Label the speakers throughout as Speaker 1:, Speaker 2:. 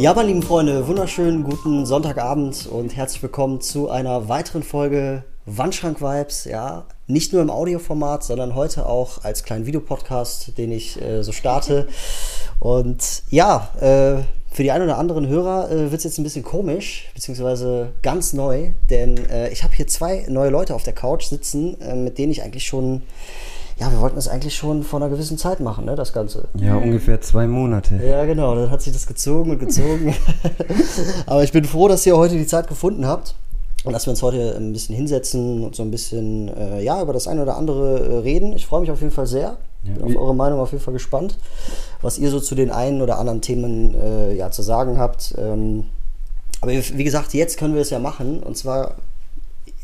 Speaker 1: Ja, meine lieben Freunde, wunderschönen guten Sonntagabend und herzlich willkommen zu einer weiteren Folge Wandschrank Vibes. Ja, nicht nur im Audioformat, sondern heute auch als kleinen Videopodcast, den ich äh, so starte. Und ja, äh, für die einen oder anderen Hörer äh, wird es jetzt ein bisschen komisch, beziehungsweise ganz neu, denn äh, ich habe hier zwei neue Leute auf der Couch sitzen, äh, mit denen ich eigentlich schon ja, wir wollten das eigentlich schon vor einer gewissen Zeit machen, ne, das Ganze.
Speaker 2: Ja, ungefähr zwei Monate.
Speaker 1: Ja, genau, dann hat sich das gezogen und gezogen. Aber ich bin froh, dass ihr heute die Zeit gefunden habt und dass wir uns heute ein bisschen hinsetzen und so ein bisschen, äh, ja, über das eine oder andere äh, reden. Ich freue mich auf jeden Fall sehr.
Speaker 2: Ja,
Speaker 1: bin auf eure Meinung auf jeden Fall gespannt, was ihr so zu den einen oder anderen Themen äh, ja, zu sagen habt. Ähm, aber wie gesagt, jetzt können wir es ja machen. Und zwar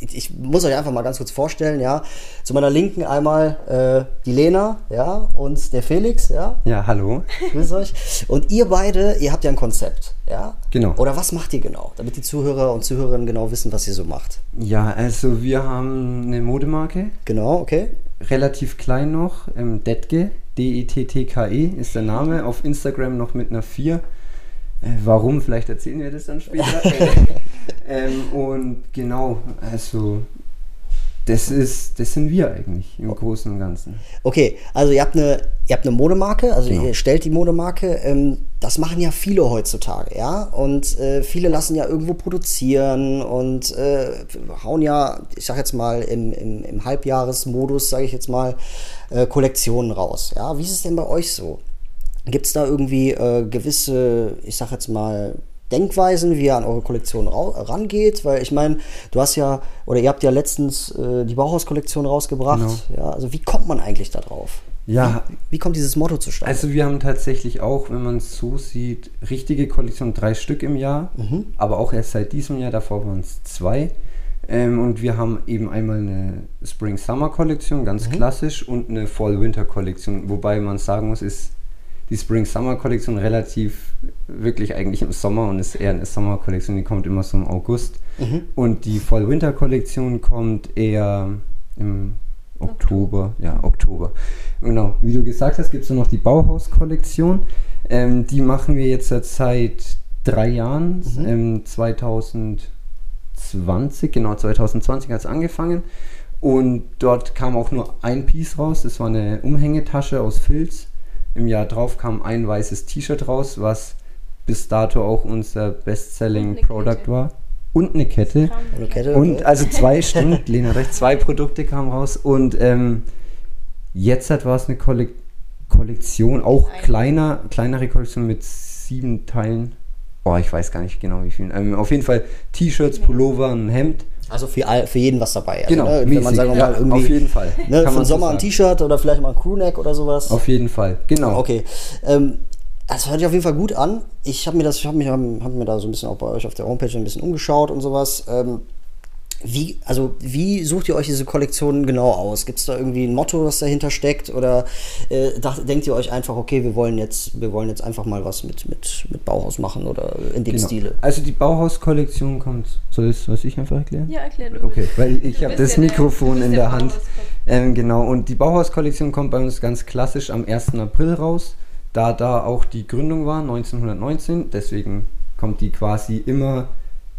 Speaker 1: ich muss euch einfach mal ganz kurz vorstellen, ja. Zu meiner Linken einmal äh, die Lena, ja, und der Felix, ja.
Speaker 2: Ja, hallo.
Speaker 1: Grüß euch. Und ihr beide, ihr habt ja ein Konzept, ja.
Speaker 2: Genau.
Speaker 1: Oder was macht ihr genau, damit die Zuhörer und Zuhörerinnen genau wissen, was ihr so macht?
Speaker 2: Ja, also wir haben eine Modemarke.
Speaker 1: Genau, okay.
Speaker 2: Relativ klein noch, ähm, Detke, D-E-T-T-K-E ist der Name. Auf Instagram noch mit einer 4. Äh, warum? Vielleicht erzählen wir das dann später. ähm, und genau, also das ist, das sind wir eigentlich im Großen und Ganzen.
Speaker 1: Okay, also ihr habt eine, ihr habt eine Modemarke, also
Speaker 2: Genau.
Speaker 1: ihr stellt die Modemarke. Ähm, das machen ja viele heutzutage, ja. Und äh, viele lassen ja irgendwo produzieren und äh, hauen ja, ich sag jetzt mal, im, im, im Halbjahresmodus, sage ich jetzt mal, äh, Kollektionen raus. Ja, wie ist es denn bei euch so? Gibt es da irgendwie äh, gewisse, ich sag jetzt mal, Denkweisen, wie ihr an eure Kollektion rangeht? Weil ich meine, du hast ja, oder ihr habt ja letztens äh, die Bauhaus-Kollektion rausgebracht. Ja, also wie kommt man eigentlich da drauf?
Speaker 2: Ja,
Speaker 1: Wie, wie kommt dieses Motto zustande?
Speaker 2: Also wir haben tatsächlich auch, wenn man es so sieht, richtige Kollektion, drei Stück im Jahr, aber auch erst seit diesem Jahr, davor waren es zwei. Ähm, und wir haben eben einmal eine Spring-Summer-Kollektion, ganz klassisch, und eine Fall-Winter-Kollektion, wobei man sagen muss, ist die Spring-Summer-Kollektion relativ wirklich eigentlich im Sommer und ist eher eine Sommer-Kollektion, die kommt immer so im August. Und die Fall-Winter-Kollektion kommt eher im Oktober, ja, Oktober. Genau, wie du gesagt hast, gibt es noch die Bauhaus-Kollektion. Ähm, die machen wir jetzt seit drei Jahren, ähm, 2020, genau 2020 hat es angefangen. Und dort kam auch nur ein Piece raus, das war eine Umhängetasche aus Filz. Im Jahr drauf kam ein weißes T-Shirt raus, was bis dato auch unser Best-Selling Product
Speaker 3: Kette.
Speaker 2: war. Und eine Kette.
Speaker 1: Eine Kette,
Speaker 2: Und also zwei, stimmt, Lena recht, zwei Produkte kamen raus und ähm, jetzt hat war es eine Kollek Kollektion, auch
Speaker 3: Ein-
Speaker 2: kleiner, kleinere Kollektion mit sieben Teilen. Oh, ich weiß gar nicht genau wie viel. Ähm, auf jeden Fall T-Shirts, Pullover, ein Hemd.
Speaker 1: Also für, all, für jeden was dabei. Also,
Speaker 2: Genau,
Speaker 1: ne, wenn man sagen wir
Speaker 2: Ja,
Speaker 1: mal irgendwie
Speaker 2: auf jeden Fall.
Speaker 1: Ne,
Speaker 2: Kann
Speaker 1: für den
Speaker 2: so
Speaker 1: Sommer ein
Speaker 2: sagen.
Speaker 1: T-Shirt oder vielleicht mal ein Crewneck oder sowas.
Speaker 2: Auf jeden Fall, genau.
Speaker 1: Okay. Ähm, das hört sich auf jeden Fall gut an. Ich habe mir das, ich habe mich, hab mir da so ein bisschen auch bei euch auf der Homepage ein bisschen umgeschaut und sowas. Ähm, wie, also wie sucht ihr euch diese Kollektionen genau aus? Gibt es da irgendwie ein Motto, das dahinter steckt? Oder äh, dacht, denkt ihr euch einfach, okay, wir wollen jetzt, wir wollen jetzt einfach mal was mit, mit, mit Bauhaus machen oder in dem
Speaker 2: Genau.
Speaker 1: Stile?
Speaker 2: Also die Bauhaus-Kollektion kommt. Soll ich, soll ich einfach erklären?
Speaker 3: Ja, erklär du.
Speaker 2: Okay, weil ich habe das
Speaker 3: ja der-
Speaker 2: Mikrofon
Speaker 3: bist
Speaker 2: in
Speaker 3: der
Speaker 2: der Hand. Ähm, genau, und die Bauhaus-Kollektion kommt bei uns ganz klassisch am 1. April raus, da da auch die Gründung war, 1919. Deswegen kommt die quasi immer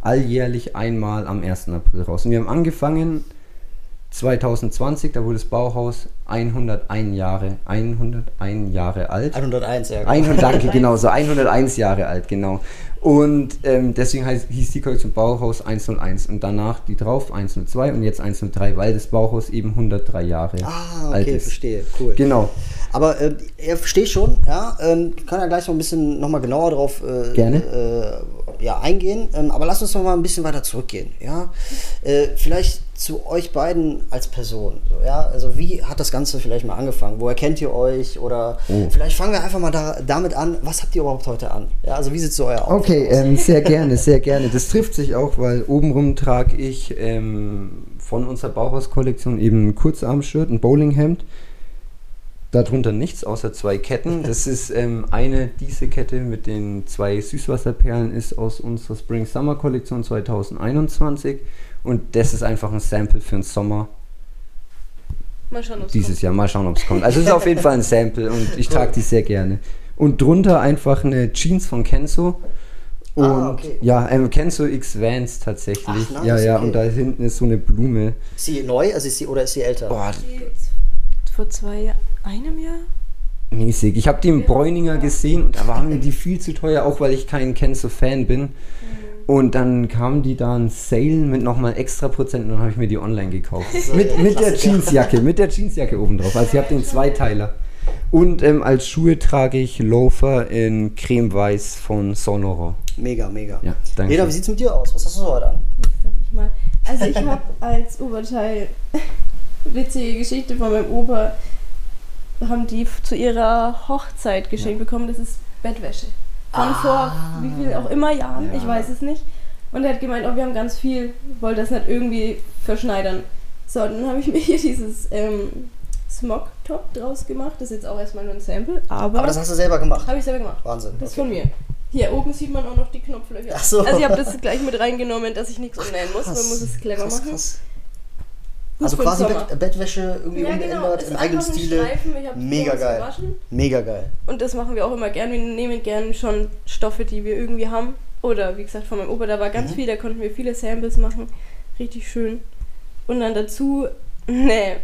Speaker 2: alljährlich einmal am 1. April raus. Und wir haben angefangen 2020, da wurde das Bauhaus 101 Jahre, 101 Jahre alt.
Speaker 1: 101, ja.
Speaker 2: 100, danke, genau, so 101 Jahre alt, genau. Und ähm, deswegen heißt, hieß die Kollektion Bauhaus 101 und danach die drauf 102 und jetzt 103, weil das Bauhaus eben 103 Jahre
Speaker 1: Ah,
Speaker 2: alt
Speaker 1: okay,
Speaker 2: ist.
Speaker 1: verstehe, cool.
Speaker 2: Genau.
Speaker 1: Aber äh, ihr versteht schon, ja, ähm, ich kann ja gleich noch ein bisschen noch mal genauer drauf äh,
Speaker 2: Gerne.
Speaker 1: Äh, ja, eingehen. Ähm, aber lass uns noch mal ein bisschen weiter zurückgehen. Ja? Äh, vielleicht zu euch beiden als Person. So, ja? Also wie hat das Ganze vielleicht mal angefangen? Woher kennt ihr euch? Oder
Speaker 2: Oh.
Speaker 1: vielleicht fangen wir einfach mal da, damit an, was habt ihr überhaupt heute an? Ja, also wie sieht so euer Outfit
Speaker 2: Okay,
Speaker 1: aus?
Speaker 2: ähm, sehr gerne, sehr gerne. Das trifft sich auch, weil obenrum trage ich ähm, von unserer Bauhaus-Kollektion eben ein Kurzarmshirt, ein Bowlinghemd. Darunter nichts außer zwei Ketten. Das ist ähm, eine, diese Kette mit den zwei Süßwasserperlen ist aus unserer Spring-Summer-Kollektion 2021. Und das ist einfach ein Sample für den Sommer
Speaker 3: Mal schauen, ob es
Speaker 2: dieses Jahr. Mal schauen, ob es kommt. Also es ist auf jeden Fall ein Sample und ich trage die sehr gerne. Und drunter einfach eine Jeans von Kenzo. Und
Speaker 1: Ah, okay.
Speaker 2: ja, ähm, Kenzo X Vans tatsächlich.
Speaker 1: Ach, nice,
Speaker 2: ja, ja,
Speaker 1: okay.
Speaker 2: und da hinten ist so eine Blume.
Speaker 1: Ist sie neu also ist sie, oder ist sie älter?
Speaker 2: Boah,
Speaker 3: vor zwei, einem Jahr?
Speaker 2: mäßig. Ich habe die im Bräuninger gesehen und da waren mir die viel zu teuer, auch weil ich kein Kenzo-Fan bin. Und dann kam die da ein Sale mit nochmal extra Prozent und dann habe ich mir die online gekauft. mit, mit der Jeansjacke, mit der Jeansjacke oben drauf. Also ich habe den Zweiteiler. Und ähm, als Schuhe trage ich Loafer in creme-weiß von Sonoro.
Speaker 1: Mega, mega.
Speaker 2: Ja, danke.
Speaker 1: Lena, wie sieht's mit dir aus? Was hast du so heute an?
Speaker 3: Jetzt sag ich mal. Also ich habe als Oberteil witzige Geschichte von meinem Opa haben die zu ihrer Hochzeit geschenkt bekommen. Das ist Bettwäsche. Von vor wie viel auch immer Jahren,
Speaker 2: Ja.
Speaker 3: ich weiß es nicht. Und er hat gemeint, oh, wir haben ganz viel, wollte das nicht irgendwie verschneidern. So, dann habe ich mir hier dieses ähm, Smog-Top draus gemacht. Das ist jetzt auch erstmal nur ein Sample, aber,
Speaker 1: Aber das hast du selber gemacht.
Speaker 3: habe ich selber gemacht.
Speaker 1: Wahnsinn.
Speaker 3: Das ist
Speaker 1: okay.
Speaker 3: von mir. Hier oben sieht man auch noch die Knopflöcher.
Speaker 1: Ach so.
Speaker 3: Also ich habe das gleich mit reingenommen, dass ich nichts umnähen muss. Man muss es clever
Speaker 1: krass,
Speaker 3: machen.
Speaker 1: krass. Also quasi. Bett, Bettwäsche irgendwie
Speaker 3: Ja, genau.
Speaker 1: umgeändert,
Speaker 3: Ist
Speaker 1: im eigenen Stile. Mega geil. Mega geil.
Speaker 3: Und das machen wir auch immer gern. Wir nehmen gern schon Stoffe, die wir irgendwie haben. Oder wie gesagt, von meinem Opa, da war
Speaker 1: Mhm.
Speaker 3: ganz viel, da konnten wir viele Samples machen. Richtig schön. Und dann dazu, ne,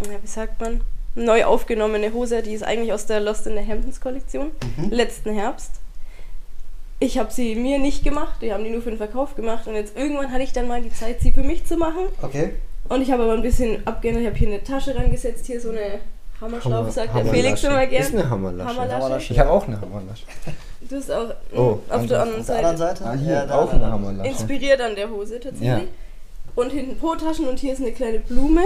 Speaker 3: wie sagt man, neu aufgenommene Hose, die ist eigentlich aus der Lost in the Hamptons Kollektion,
Speaker 1: Mhm.
Speaker 3: letzten Herbst. Ich habe sie mir nicht gemacht, die haben die nur für den Verkauf gemacht und jetzt irgendwann hatte ich dann mal die Zeit, sie für mich zu machen.
Speaker 1: Okay.
Speaker 3: Und ich habe aber ein bisschen abgeändert, ich habe hier eine Tasche rangesetzt, hier so eine Hammerschlaufe, sagt der Felix immer
Speaker 2: Ist
Speaker 3: gern.
Speaker 2: eine Hammerlasche.
Speaker 3: Hammerlasche.
Speaker 1: Hammerlasche.
Speaker 2: Ich habe auch eine Hammerlasche.
Speaker 3: Du hast auch mm,
Speaker 2: Oh,
Speaker 3: auf der anderen
Speaker 1: der anderen
Speaker 3: Seite.
Speaker 1: Seite?
Speaker 2: Ah, hier,
Speaker 1: da,
Speaker 2: auch eine. Hammerlasche.
Speaker 3: Inspiriert an der Hose tatsächlich.
Speaker 2: Ja.
Speaker 3: Und hinten Po-Taschen und hier ist eine kleine Blume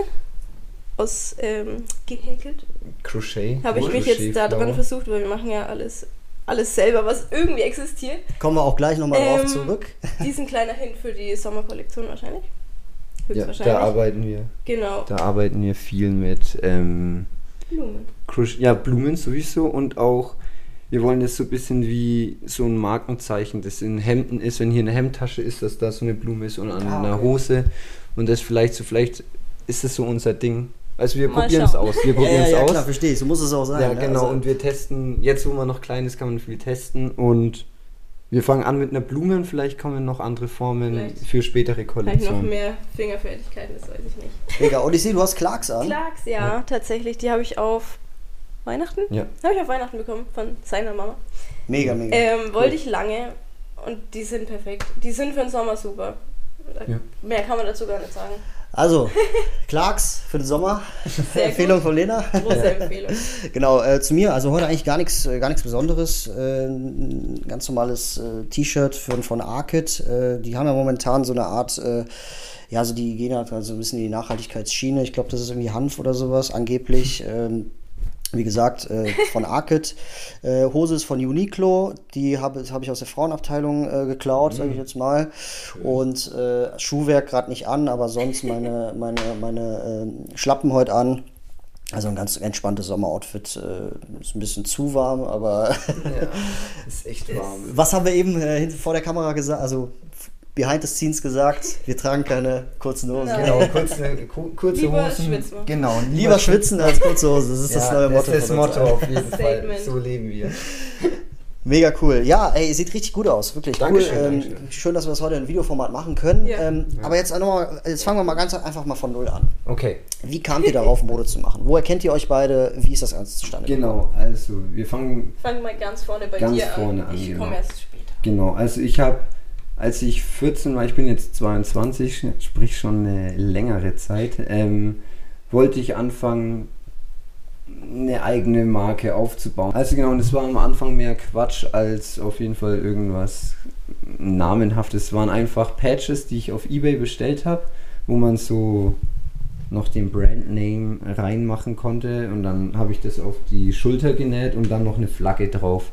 Speaker 3: aus ähm, gehäkelt.
Speaker 2: Crochet.
Speaker 3: Habe ich mich jetzt da dran versucht, weil wir machen ja alles, alles selber, was irgendwie existiert.
Speaker 1: Kommen wir auch gleich nochmal
Speaker 3: Ähm,
Speaker 1: drauf zurück.
Speaker 3: Diesen kleiner Hint für die Sommerkollektion wahrscheinlich.
Speaker 2: Ja,
Speaker 3: Höchstwahrscheinlich.
Speaker 2: da arbeiten wir.
Speaker 3: genau.
Speaker 2: Da arbeiten wir viel mit ähm,
Speaker 3: Blumen.
Speaker 2: Crush, ja, Blumen sowieso und auch, wir wollen das so ein bisschen wie so ein Markenzeichen, das in Hemden ist, wenn hier eine Hemdtasche ist, dass da so eine Blume ist und an
Speaker 1: Ah,
Speaker 2: einer
Speaker 1: okay.
Speaker 2: Hose und das vielleicht so, vielleicht ist das so unser Ding. Also wir
Speaker 3: Mal
Speaker 2: probieren es aus, wir
Speaker 1: Ja,
Speaker 2: probieren
Speaker 1: ja,
Speaker 2: es
Speaker 1: ja
Speaker 2: aus.
Speaker 1: klar, verstehe ich. So muss es auch sein.
Speaker 2: Ja,
Speaker 1: ne?
Speaker 2: genau.
Speaker 1: Also,
Speaker 2: Und wir testen, jetzt wo man noch klein ist, kann man viel testen. Und wir fangen an mit einer Blume und vielleicht kommen noch andere Formen
Speaker 3: Vielleicht.
Speaker 2: für spätere
Speaker 3: Vielleicht noch
Speaker 2: Kollektionen.
Speaker 3: mehr Fingerfertigkeiten, das weiß ich nicht.
Speaker 1: mega. Und ich sehe, du hast Clarks an.
Speaker 3: Clarks, ja, tatsächlich. Die habe ich auf Weihnachten?
Speaker 2: Ja.
Speaker 3: Habe ich auf Weihnachten bekommen von seiner Mama.
Speaker 1: Mega, mega.
Speaker 3: Ähm, wollte ich lange und die sind perfekt. Die sind für den Sommer super.
Speaker 2: Ja.
Speaker 3: Mehr kann man dazu gar nicht sagen.
Speaker 1: Also, Clarks für den Sommer.
Speaker 3: Sehr
Speaker 1: Empfehlung
Speaker 3: gut.
Speaker 1: von Lena.
Speaker 3: Große Empfehlung.
Speaker 1: Genau, äh, zu mir, also heute eigentlich gar nichts äh, gar nichts Besonderes. Äh, ein ganz normales äh, T-Shirt von, von Arcid. Äh, die haben ja momentan so eine Art, ja, also die gehen halt also ein bisschen in die Nachhaltigkeitsschiene. Ich glaube, das ist irgendwie Hanf oder sowas angeblich. Ähm, wie gesagt, äh, von Arcid. Äh, Hose ist von Uniqlo. Die habe hab ich aus der Frauenabteilung äh, geklaut, sage ich jetzt mal. Und äh, Schuhwerk gerade nicht an, aber sonst meine, meine, meine äh, Schlappen heute an. Also ein ganz entspanntes Sommeroutfit. Äh, ist ein bisschen zu warm, aber
Speaker 2: Ja, ist echt warm.
Speaker 1: was haben wir eben vor der Kamera gesagt? Also behind the scenes gesagt, wir tragen keine kurzen Hosen.
Speaker 3: Nein.
Speaker 2: Genau, kurze, ku- kurze
Speaker 3: Lieber
Speaker 2: Hosen.
Speaker 3: schwitzen.
Speaker 2: Genau,
Speaker 1: Lieber schwitzen als kurze Hose. Das ist
Speaker 2: Ja,
Speaker 1: das neue Motto.
Speaker 2: Das ist das Motto auf jeden Fall. So leben wir.
Speaker 1: Mega cool. Ja, ey, sieht richtig gut aus. Wirklich
Speaker 2: Dankeschön,
Speaker 1: cool. Ähm,
Speaker 2: Dankeschön.
Speaker 1: schön, dass wir das heute in Videoformat machen können.
Speaker 3: Ja.
Speaker 1: Ähm, Aber jetzt, noch mal, jetzt fangen wir mal ganz einfach mal von Null an.
Speaker 2: Okay.
Speaker 1: Wie kamt ihr darauf, Mode zu machen? Woher kennt ihr euch beide? Wie ist das Ganze zustande gekommen?
Speaker 2: Genau, also wir fangen
Speaker 3: Fang mal ganz vorne bei
Speaker 2: Ganz
Speaker 3: dir
Speaker 2: vorne
Speaker 3: an.
Speaker 2: an,
Speaker 3: Ich
Speaker 2: genau.
Speaker 3: komme erst später.
Speaker 2: Genau, also ich habe, als ich 14 war, ich bin jetzt 22, sprich schon eine längere Zeit, ähm, wollte ich anfangen, eine eigene Marke aufzubauen. Also genau, und es war am Anfang mehr Quatsch als auf jeden Fall irgendwas namenhaftes. Es waren einfach Patches, die ich auf Ebay bestellt habe. wo man so noch den Brandname reinmachen konnte und dann habe ich das auf die Schulter genäht und dann noch eine Flagge drauf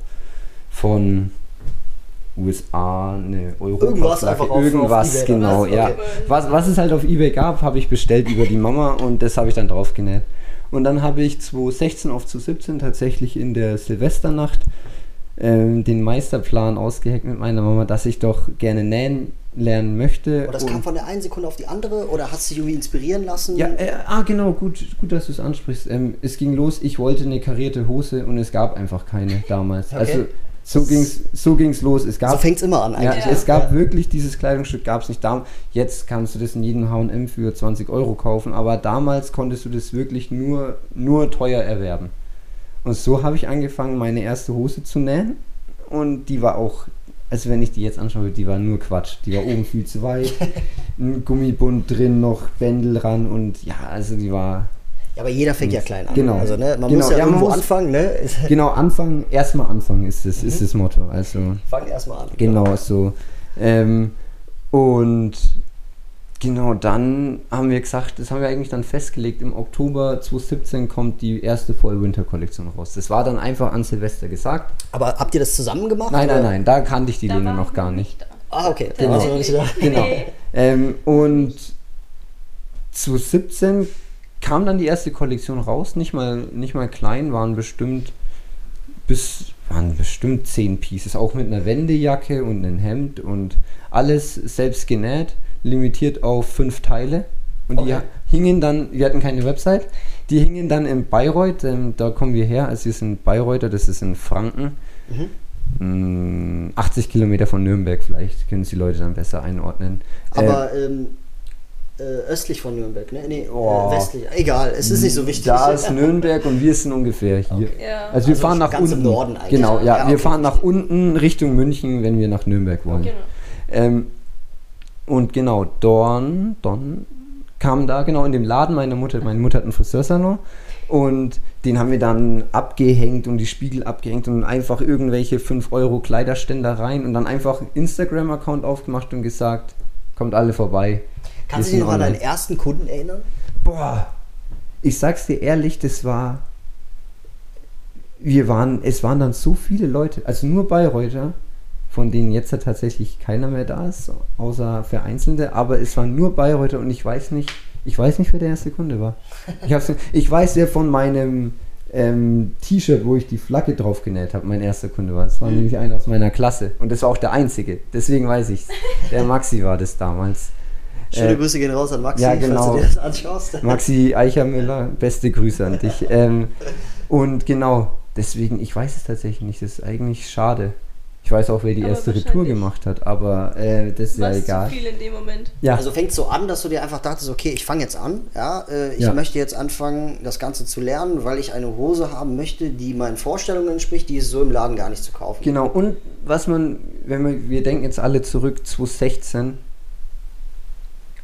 Speaker 2: von USA, eine Europa
Speaker 1: Irgendwas einfach auf-
Speaker 2: irgendwas
Speaker 1: auf
Speaker 2: genau,
Speaker 1: Okay.
Speaker 2: ja. Was, was es halt auf eBay gab, habe ich bestellt über die Mama und das habe ich dann drauf genäht. Und dann habe ich 2016 auf 2017 tatsächlich in der Silvesternacht ähm, den Meisterplan ausgeheckt mit meiner Mama, dass ich doch gerne nähen lernen möchte.
Speaker 1: Und das kam von der einen Sekunde auf die andere oder hast du dich irgendwie inspirieren lassen?
Speaker 2: ja, äh, ah, genau, gut, gut, dass du es ansprichst. Ähm, es ging los, ich wollte eine karierte Hose und es gab einfach keine damals.
Speaker 1: Okay.
Speaker 2: Also so ging's, so ging's los. Es gab,
Speaker 1: so fängt es immer an
Speaker 2: ja,
Speaker 1: eigentlich.
Speaker 2: es gab
Speaker 1: Ja.
Speaker 2: wirklich dieses Kleidungsstück, gab es nicht da. Jetzt kannst du das in jedem H&M für 20 Euro kaufen, aber damals konntest du das wirklich nur, nur teuer erwerben. Und so habe ich angefangen, meine erste Hose zu nähen und die war auch, also wenn ich die jetzt anschaue, die war nur Quatsch. Die war oben viel zu weit, ein Gummibund drin, noch Bändel ran und ja, also die war
Speaker 1: Ja, aber jeder fängt ja klein an.
Speaker 2: Genau.
Speaker 1: Also, ne, man
Speaker 2: Genau.
Speaker 1: muss ja,
Speaker 2: Ja,
Speaker 1: irgendwo
Speaker 2: muss-
Speaker 1: anfangen, ne?
Speaker 2: genau anfangen, erstmal anfangen ist das, ist das Motto. Also
Speaker 1: Fang erstmal an.
Speaker 2: Genau so. Ähm, und genau dann haben wir gesagt, das haben wir eigentlich dann festgelegt, im Oktober 2017 kommt die erste Fall-Winter-Kollektion raus. Das war dann einfach an Silvester gesagt.
Speaker 1: Aber habt ihr das zusammen gemacht?
Speaker 2: Nein, nein,
Speaker 1: oder?
Speaker 2: nein, da kannte ich die
Speaker 3: Da
Speaker 2: Lena noch gar nicht.
Speaker 3: da.
Speaker 1: Ah, okay.
Speaker 2: Genau.
Speaker 1: Nicht da.
Speaker 2: Genau.
Speaker 3: Nee.
Speaker 2: Ähm, und 2017 kam dann die erste Kollektion raus, nicht mal, nicht mal klein, waren bestimmt bis waren bestimmt 10 Pieces, auch mit einer Wendejacke und einem Hemd und alles selbst genäht, limitiert auf fünf Teile. Und die
Speaker 1: Okay.
Speaker 2: hingen dann, wir hatten keine Website, die hingen dann in Bayreuth, ähm, da kommen wir her, also wir sind Bayreuther, das ist in Franken. Mm, 80 Kilometer von Nürnberg, vielleicht können es die Leute dann besser einordnen. Äh,
Speaker 1: Aber ähm, äh, östlich von Nürnberg, ne? Nee,
Speaker 2: Oh.
Speaker 1: äh, westlich. Egal, es ist nicht so wichtig.
Speaker 2: Da ist Nürnberg und wir sind ungefähr hier.
Speaker 3: Ja.
Speaker 2: Also wir
Speaker 1: Also
Speaker 2: fahren nach
Speaker 1: ganz im
Speaker 2: unten.
Speaker 1: Norden eigentlich.
Speaker 2: Genau, ja,
Speaker 1: Ja,
Speaker 2: wir
Speaker 1: okay,
Speaker 2: fahren nach unten Richtung München, wenn wir nach Nürnberg wollen.
Speaker 3: Genau.
Speaker 2: Ähm, und genau, Dorn, Don kam da genau in dem Laden meiner Mutter. Meine Mutter hat einen Friseursalon und den haben wir dann abgehängt und die Spiegel abgehängt und einfach irgendwelche 5 Euro Kleiderständer rein und dann einfach Instagram-Account aufgemacht und gesagt, kommt alle vorbei.
Speaker 1: Kannst du dich noch an deinen ersten Kunden erinnern?
Speaker 2: Boah, ich sag's dir ehrlich, das war. Wir waren, es waren dann so viele Leute, also nur Bayreuther, von denen jetzt ja tatsächlich keiner mehr da ist, außer Vereinzelte, aber es waren nur Bayreuther und ich weiß nicht, ich weiß nicht, wer der erste Kunde war. Ich, hab's, ich weiß, wer von meinem ähm, T-Shirt, wo ich die Flagge drauf genäht habe, mein erster Kunde war. Das war nämlich einer aus meiner Klasse und das war auch der einzige, deswegen weiß ich's. Der Maxi war das damals.
Speaker 1: Schöne
Speaker 2: Äh,
Speaker 1: Grüße gehen raus an Maxi,
Speaker 2: ja,
Speaker 1: falls
Speaker 2: genau.
Speaker 1: du dir das anschaust.
Speaker 2: Maxi Eichermüller, beste Grüße an dich. Ähm, und genau, deswegen, ich weiß es tatsächlich nicht. Das ist eigentlich schade. Ich weiß auch, wer die
Speaker 3: Aber
Speaker 2: erste Retour gemacht hat, aber äh, das ist ja
Speaker 3: War es zu
Speaker 2: egal.
Speaker 3: viel in dem Moment.
Speaker 2: Ja,
Speaker 1: Also fängt so an, dass du dir einfach dachtest, okay, ich fange jetzt an, ja, äh, ich
Speaker 2: Ja.
Speaker 1: möchte jetzt anfangen, das Ganze zu lernen, weil ich eine Hose haben möchte, die meinen Vorstellungen entspricht, die ist so im Laden gar nicht zu kaufen.
Speaker 2: genau. Und was man, wenn wir, wir denken jetzt alle zurück, 2016.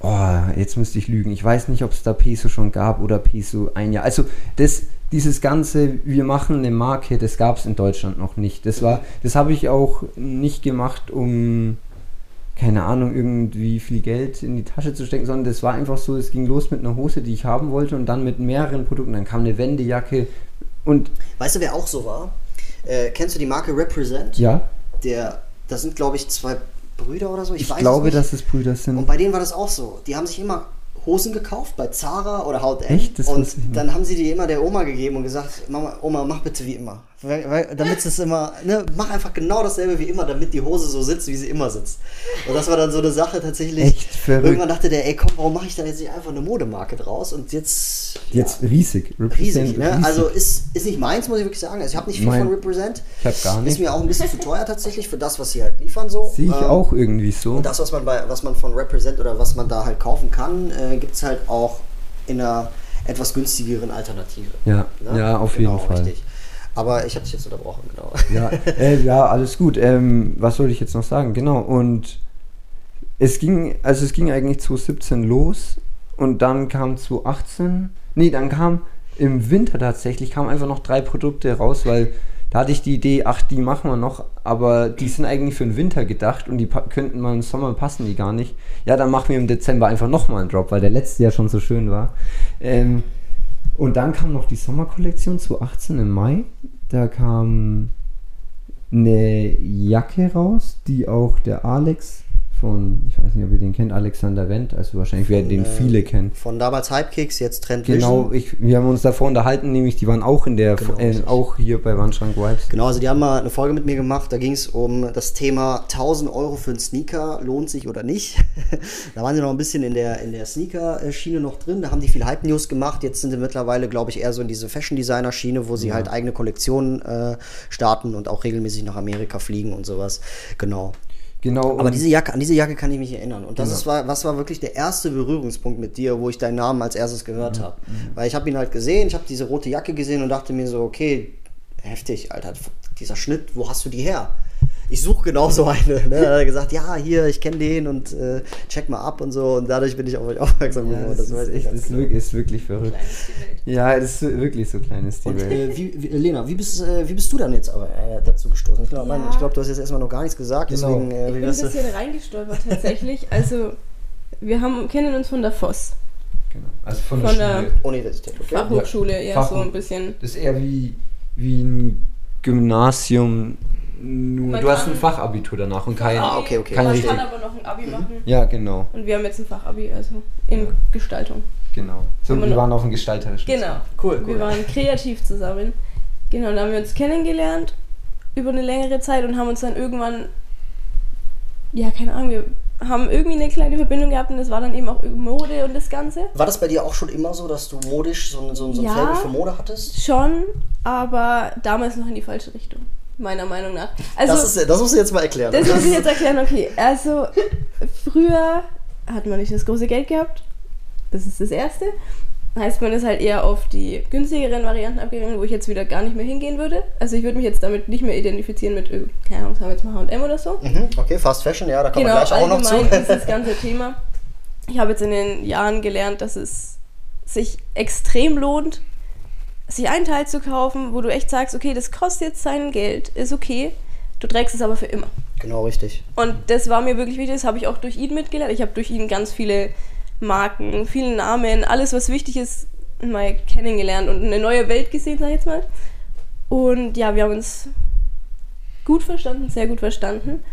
Speaker 2: Oh, jetzt müsste ich lügen. Ich weiß nicht, ob es da Peso schon gab oder Peso ein Jahr. Also das, dieses ganze, wir machen eine Marke, das gab es in Deutschland noch nicht. Das war, das habe ich auch nicht gemacht, um keine Ahnung, irgendwie viel Geld in die Tasche zu stecken, sondern das war einfach so, es ging los mit einer Hose, die ich haben wollte und dann mit mehreren Produkten. Dann kam eine Wendejacke und
Speaker 1: Weißt du, wer auch so war? Äh, kennst du die Marke Represent?
Speaker 2: ja,
Speaker 1: Der, das sind, glaube ich, zwei Brüder oder so. Ich,
Speaker 2: ich,
Speaker 1: weiß
Speaker 2: glaube, dass es Brüder
Speaker 1: Und
Speaker 2: sind.
Speaker 1: bei denen war das auch so. Die haben sich immer Hosen gekauft bei Zara oder H&M
Speaker 2: Echt? Das
Speaker 1: und dann haben sie die immer der Oma gegeben und gesagt, Mama, Oma, mach bitte wie immer. Damit es immer, ne, mach einfach genau dasselbe wie immer, damit die Hose so sitzt, wie sie immer sitzt. Und das war dann so eine Sache tatsächlich.
Speaker 2: Echt verrückt.
Speaker 1: Irgendwann dachte der, ey komm, warum mache ich da jetzt nicht einfach eine Modemarke draus? Und jetzt,
Speaker 2: Jetzt
Speaker 1: ja,
Speaker 2: riesig.
Speaker 1: riesig,
Speaker 2: Represent
Speaker 1: ne?
Speaker 2: riesig.
Speaker 1: Also ist, ist nicht meins, muss ich wirklich sagen. Also ich habe nicht viel
Speaker 2: Mein-
Speaker 1: von Represent.
Speaker 2: Ich hab gar
Speaker 1: Ist
Speaker 2: nicht.
Speaker 1: mir auch ein bisschen zu teuer tatsächlich für das, was sie halt liefern so.
Speaker 2: Sehe ich
Speaker 1: Ähm,
Speaker 2: auch irgendwie so.
Speaker 1: und das, was man, bei, was man von Represent oder was man da halt kaufen kann, äh, gibt es halt auch in einer etwas günstigeren Alternative.
Speaker 2: Ja,
Speaker 1: Ne?
Speaker 2: ja, auf
Speaker 1: genau,
Speaker 2: jeden Fall.
Speaker 1: Richtig. Aber ich habe dich jetzt unterbrochen, genau.
Speaker 2: Ja, äh, ja, alles gut. Ähm, was soll ich jetzt noch sagen? Genau, und es ging, also es ging eigentlich 2017 los und dann kam 2018, nee, dann kam im Winter tatsächlich, kamen einfach noch drei Produkte raus, weil Da hatte ich die Idee, ach, die machen wir noch, aber die sind eigentlich für den Winter gedacht und die könnten mal im Sommer passen die gar nicht. Ja, dann machen wir im Dezember einfach nochmal einen Drop, weil der letzte ja schon so schön war. Ähm, und dann kam noch die Sommerkollektion 2018 im Mai. Da kam eine Jacke raus, die auch der Alex von, ich weiß nicht, ob ihr den kennt, Alexander Wendt, also wahrscheinlich werden den viele kennen.
Speaker 1: Von damals Hypekicks, jetzt Trend
Speaker 2: Genau, ich, wir haben uns davor unterhalten, nämlich die waren auch in der,
Speaker 1: Genau,
Speaker 2: äh, auch hier bei Wandschrank Vibes.
Speaker 1: Genau, also die haben mal eine Folge mit mir gemacht, da ging es um das Thema 1000 Euro für einen Sneaker, lohnt sich oder nicht. da waren sie noch ein bisschen in der, in der Sneaker-Schiene noch drin, da haben die viel Hype-News gemacht, jetzt sind sie mittlerweile, glaube ich, eher so in diese Fashion-Designer-Schiene, wo sie halt eigene Kollektionen äh, starten und auch regelmäßig nach Amerika fliegen und sowas. Genau.
Speaker 2: Genau.
Speaker 1: Aber diese Jacke, an diese Jacke kann ich mich erinnern. Und das
Speaker 2: Genau.
Speaker 1: ist, war, was war wirklich der erste Berührungspunkt mit dir, wo ich deinen Namen als erstes gehört habe.
Speaker 2: Mhm.
Speaker 1: Weil ich habe ihn halt gesehen, ich habe diese rote Jacke gesehen und dachte mir so, okay, heftig, Alter, dieser Schnitt, wo hast du die her? Ich suche genau so eine. Ne? Da hat er gesagt, ja, hier, ich kenne den und äh, check mal ab und so. Und dadurch bin ich auf euch aufmerksam
Speaker 2: ja,
Speaker 1: geworden.
Speaker 2: das,
Speaker 1: weiß
Speaker 2: ist,
Speaker 1: ich
Speaker 2: echt, ist,
Speaker 1: genau.
Speaker 2: wirklich, ist wirklich verrückt. Ja, das ist wirklich so klein ist die
Speaker 1: Und
Speaker 2: Welt.
Speaker 1: äh, wie, wie, Lena, wie bist, äh, wie bist du dann jetzt aber äh, dazu gestoßen? Ich glaube,
Speaker 3: Ja.
Speaker 1: glaub, du hast jetzt erstmal noch gar nichts gesagt,
Speaker 2: Genau.
Speaker 1: deswegen äh,
Speaker 3: Ich bin ein
Speaker 1: wär's,
Speaker 3: bisschen reingestolpert tatsächlich. Also, wir haben, kennen uns von der Voss,
Speaker 2: Genau. Also von,
Speaker 3: Von
Speaker 2: der
Speaker 3: der-
Speaker 2: Schule.
Speaker 1: Universität, okay?
Speaker 3: Fachhochschule, eher
Speaker 2: Fach-
Speaker 3: so ein bisschen.
Speaker 2: Das ist eher wie, wie ein Gymnasium. Nur,
Speaker 3: Man
Speaker 2: du hast ein Fachabitur danach und kein.
Speaker 1: Ah, okay, okay.
Speaker 2: Kein
Speaker 3: Man
Speaker 2: richtig.
Speaker 3: kann aber noch ein Abi machen.
Speaker 2: Ja, genau.
Speaker 3: Und wir haben jetzt ein Fachabi, also in Gestaltung.
Speaker 2: Genau. So, wir
Speaker 3: noch-
Speaker 2: waren auf dem gestalterischen.
Speaker 3: Genau.
Speaker 1: Cool, cool.
Speaker 3: Wir waren kreativ zusammen. Genau, da haben wir uns kennengelernt über eine längere Zeit und haben uns dann irgendwann, ja, keine Ahnung, wir haben irgendwie eine kleine Verbindung gehabt und das war dann eben auch Mode und das Ganze.
Speaker 1: War das bei dir auch schon immer so, dass du modisch so, ein- so, so ein
Speaker 3: Ja.
Speaker 1: Faible für Mode hattest?
Speaker 3: Schon, aber damals noch in die falsche Richtung, meiner Meinung nach. Also,
Speaker 1: das, ist, das musst du jetzt mal erklären.
Speaker 3: Das muss ich jetzt erklären, okay. Also, früher hat man nicht das große Geld gehabt. Das ist das Erste. Heißt, man ist halt eher auf die günstigeren Varianten abgegangen, wo ich jetzt wieder gar nicht mehr hingehen würde. Also, ich würde mich jetzt damit nicht mehr identifizieren mit, irgend- keine Ahnung, sagen wir jetzt mal HM oder so.
Speaker 1: Mhm, okay, Fast Fashion, ja, da kommen
Speaker 3: Genau,
Speaker 1: wir gleich auch noch zu.
Speaker 3: ist das ganze Thema. Ich habe jetzt in den Jahren gelernt, dass es sich extrem lohnt, sich einen Teil zu kaufen, wo du echt sagst, okay, das kostet jetzt sein Geld, ist okay, du trägst es aber für immer.
Speaker 1: genau, richtig.
Speaker 3: Und das war mir wirklich wichtig, das habe ich auch durch ihn mitgelernt. Ich habe durch ihn ganz viele Marken, viele Namen, alles, was wichtig ist, mal kennengelernt und eine neue Welt gesehen, sag ich jetzt mal. Und ja, wir haben uns gut verstanden, sehr gut verstanden.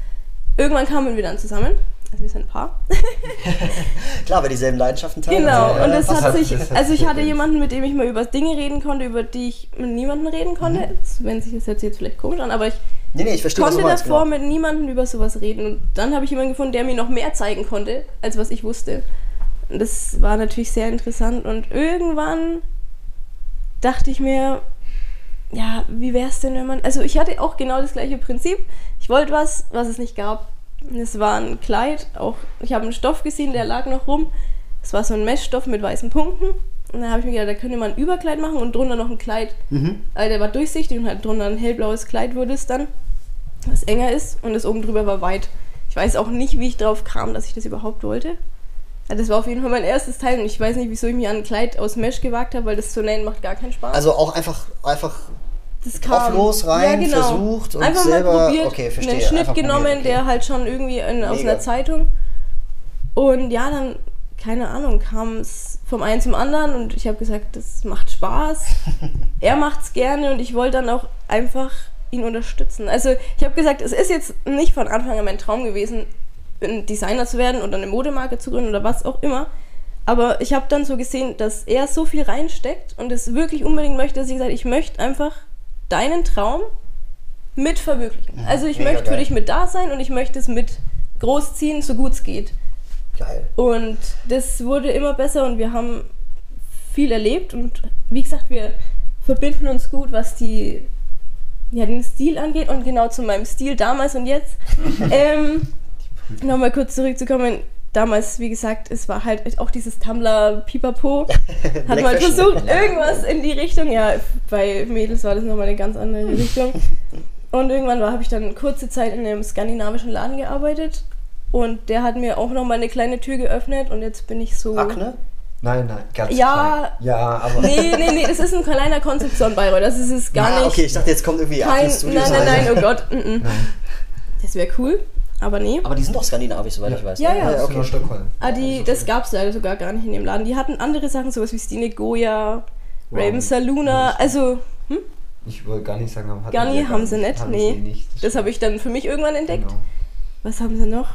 Speaker 3: Irgendwann kamen wir dann zusammen. Also wir sind ein Paar.
Speaker 1: Klar, wer dieselben Leidenschaften teilen.
Speaker 3: Genau,
Speaker 1: also,
Speaker 3: und das
Speaker 1: passt
Speaker 3: hat
Speaker 1: halt.
Speaker 3: sich,
Speaker 2: das
Speaker 3: also ich hatte jemanden, mit dem ich mal über Dinge reden konnte, über die ich mit niemandem reden konnte. Das, wenn sich das jetzt, jetzt vielleicht komisch an, aber ich
Speaker 1: Nee, nee, ich verstehe,
Speaker 3: konnte
Speaker 1: meinst.
Speaker 3: davor
Speaker 1: Genau.
Speaker 3: mit niemandem über sowas reden. Und dann habe ich jemanden gefunden, der mir noch mehr zeigen konnte, als was ich wusste. Und das war natürlich sehr interessant. Und irgendwann dachte ich mir, ja, wie wäre es denn, wenn man. Also ich hatte auch genau das gleiche Prinzip. Ich wollte was, was es nicht gab. Es war ein Kleid, auch ich habe einen Stoff gesehen, der lag noch rum. Es war so ein Meshstoff mit weißen Punkten. Und dann habe ich mir gedacht, da könnte man ein Überkleid machen und drunter noch ein Kleid. Also der war durchsichtig und halt drunter ein hellblaues Kleid wurde es dann, was enger ist und das oben drüber war weit. Ich weiß auch nicht, wie ich drauf kam, dass ich das überhaupt wollte. Ja, das war auf jeden Fall mein erstes Teil und ich weiß nicht, wieso ich mich an ein Kleid aus Mesh gewagt habe, weil das zu nähen macht gar keinen Spaß.
Speaker 1: Also auch einfach, einfach
Speaker 3: das
Speaker 1: drauf los, rein, versucht und
Speaker 3: genau. Einfach
Speaker 1: selber-
Speaker 3: mal probiert,
Speaker 1: okay, verstehe.
Speaker 3: einen Schnitt
Speaker 1: Einfach probiert,
Speaker 3: genommen,
Speaker 1: okay.
Speaker 3: der halt schon irgendwie in, aus einer Zeitung. Und ja, dann, keine Ahnung, kam es vom einen zum anderen und ich habe gesagt, das macht Spaß. er macht's gerne und ich wollte dann auch einfach ihn unterstützen. Also ich habe gesagt, es ist jetzt nicht von Anfang an mein Traum gewesen, ein Designer zu werden oder eine Modemarke zu gründen oder was auch immer. Aber ich habe dann so gesehen, dass er so viel reinsteckt und es wirklich unbedingt möchte, dass ich gesagt ich möchte einfach deinen Traum mit verwirklichen. Also ich
Speaker 1: mega
Speaker 3: möchte für
Speaker 1: geil.
Speaker 3: dich mit da sein und ich möchte es mit großziehen, so gut es geht.
Speaker 1: geil.
Speaker 3: Und das wurde immer besser und wir haben viel erlebt und wie gesagt, wir verbinden uns gut, was die ja, den Stil angeht und genau zu meinem Stil damals und jetzt. ähm, Nochmal kurz zurückzukommen. Damals, wie gesagt, es war halt auch dieses Tumblr Pipapo. Hat
Speaker 1: Fashion.
Speaker 3: versucht, irgendwas in die Richtung. Ja, bei Mädels war das nochmal eine ganz andere Richtung. Und irgendwann habe ich dann kurze Zeit in einem skandinavischen Laden gearbeitet. Und der hat mir auch nochmal eine kleine Tür geöffnet und jetzt bin ich so.
Speaker 1: Akne?
Speaker 2: Nein, nein, ganz
Speaker 3: Ja.
Speaker 2: klein. Ja, aber.
Speaker 3: Nee, nee, nee, das ist ein kleiner in Bayreuth. Das ist es gar
Speaker 1: ah,
Speaker 3: nicht.
Speaker 1: okay, ich dachte, jetzt kommt irgendwie
Speaker 3: kein, nein, nein, nein, oh Gott. mm, mm. Das wäre cool, aber nee.
Speaker 1: Aber die sind doch skandinavisch, soweit
Speaker 2: Ja.
Speaker 1: ich weiß.
Speaker 3: Ja,
Speaker 1: ne?
Speaker 3: ja.
Speaker 2: Das ist
Speaker 1: okay.
Speaker 2: Stockholm.
Speaker 3: Ah, die, das gab es leider sogar gar nicht in dem Laden. Die hatten andere Sachen, sowas wie Stine Goya,
Speaker 2: Wow.
Speaker 3: Raven Saluna. Also, hm?
Speaker 2: Ich wollte gar nicht sagen, aber hatten
Speaker 3: Gar nie
Speaker 2: wir
Speaker 3: haben sie nicht,
Speaker 2: Haben
Speaker 3: nee.
Speaker 2: sie nicht.
Speaker 3: Das habe ich dann für mich irgendwann entdeckt.
Speaker 2: Genau.
Speaker 3: Was haben sie noch?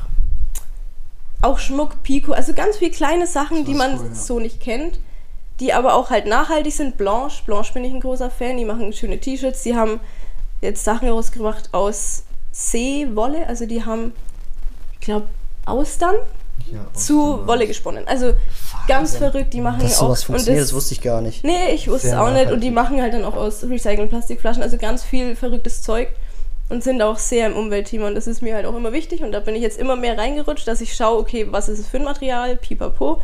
Speaker 3: Auch Schmuck, Pico, also ganz viele kleine Sachen, die man
Speaker 2: cool, ja.
Speaker 3: so nicht kennt, die aber auch halt nachhaltig sind. Blanche, Blanche bin ich ein großer Fan, die machen schöne T-Shirts, die haben jetzt Sachen rausgebracht aus Seewolle, also die haben, ich glaube, Austern
Speaker 2: Ja,
Speaker 3: zu Wolle gesponnen. Also ganz verrückt, die machen
Speaker 1: Dass
Speaker 3: auch.
Speaker 1: sowas funktioniert, das,
Speaker 3: das,
Speaker 1: wusste ich gar nicht.
Speaker 3: Nee, ich wusste es auch nicht. Und die machen halt dann auch aus recycelten Plastikflaschen, also ganz viel verrücktes Zeug und sind auch sehr im Umweltthema. Und das ist mir halt auch immer wichtig. Und da bin ich jetzt immer mehr reingerutscht, dass ich schaue, okay, was ist es für ein Material, pipapo.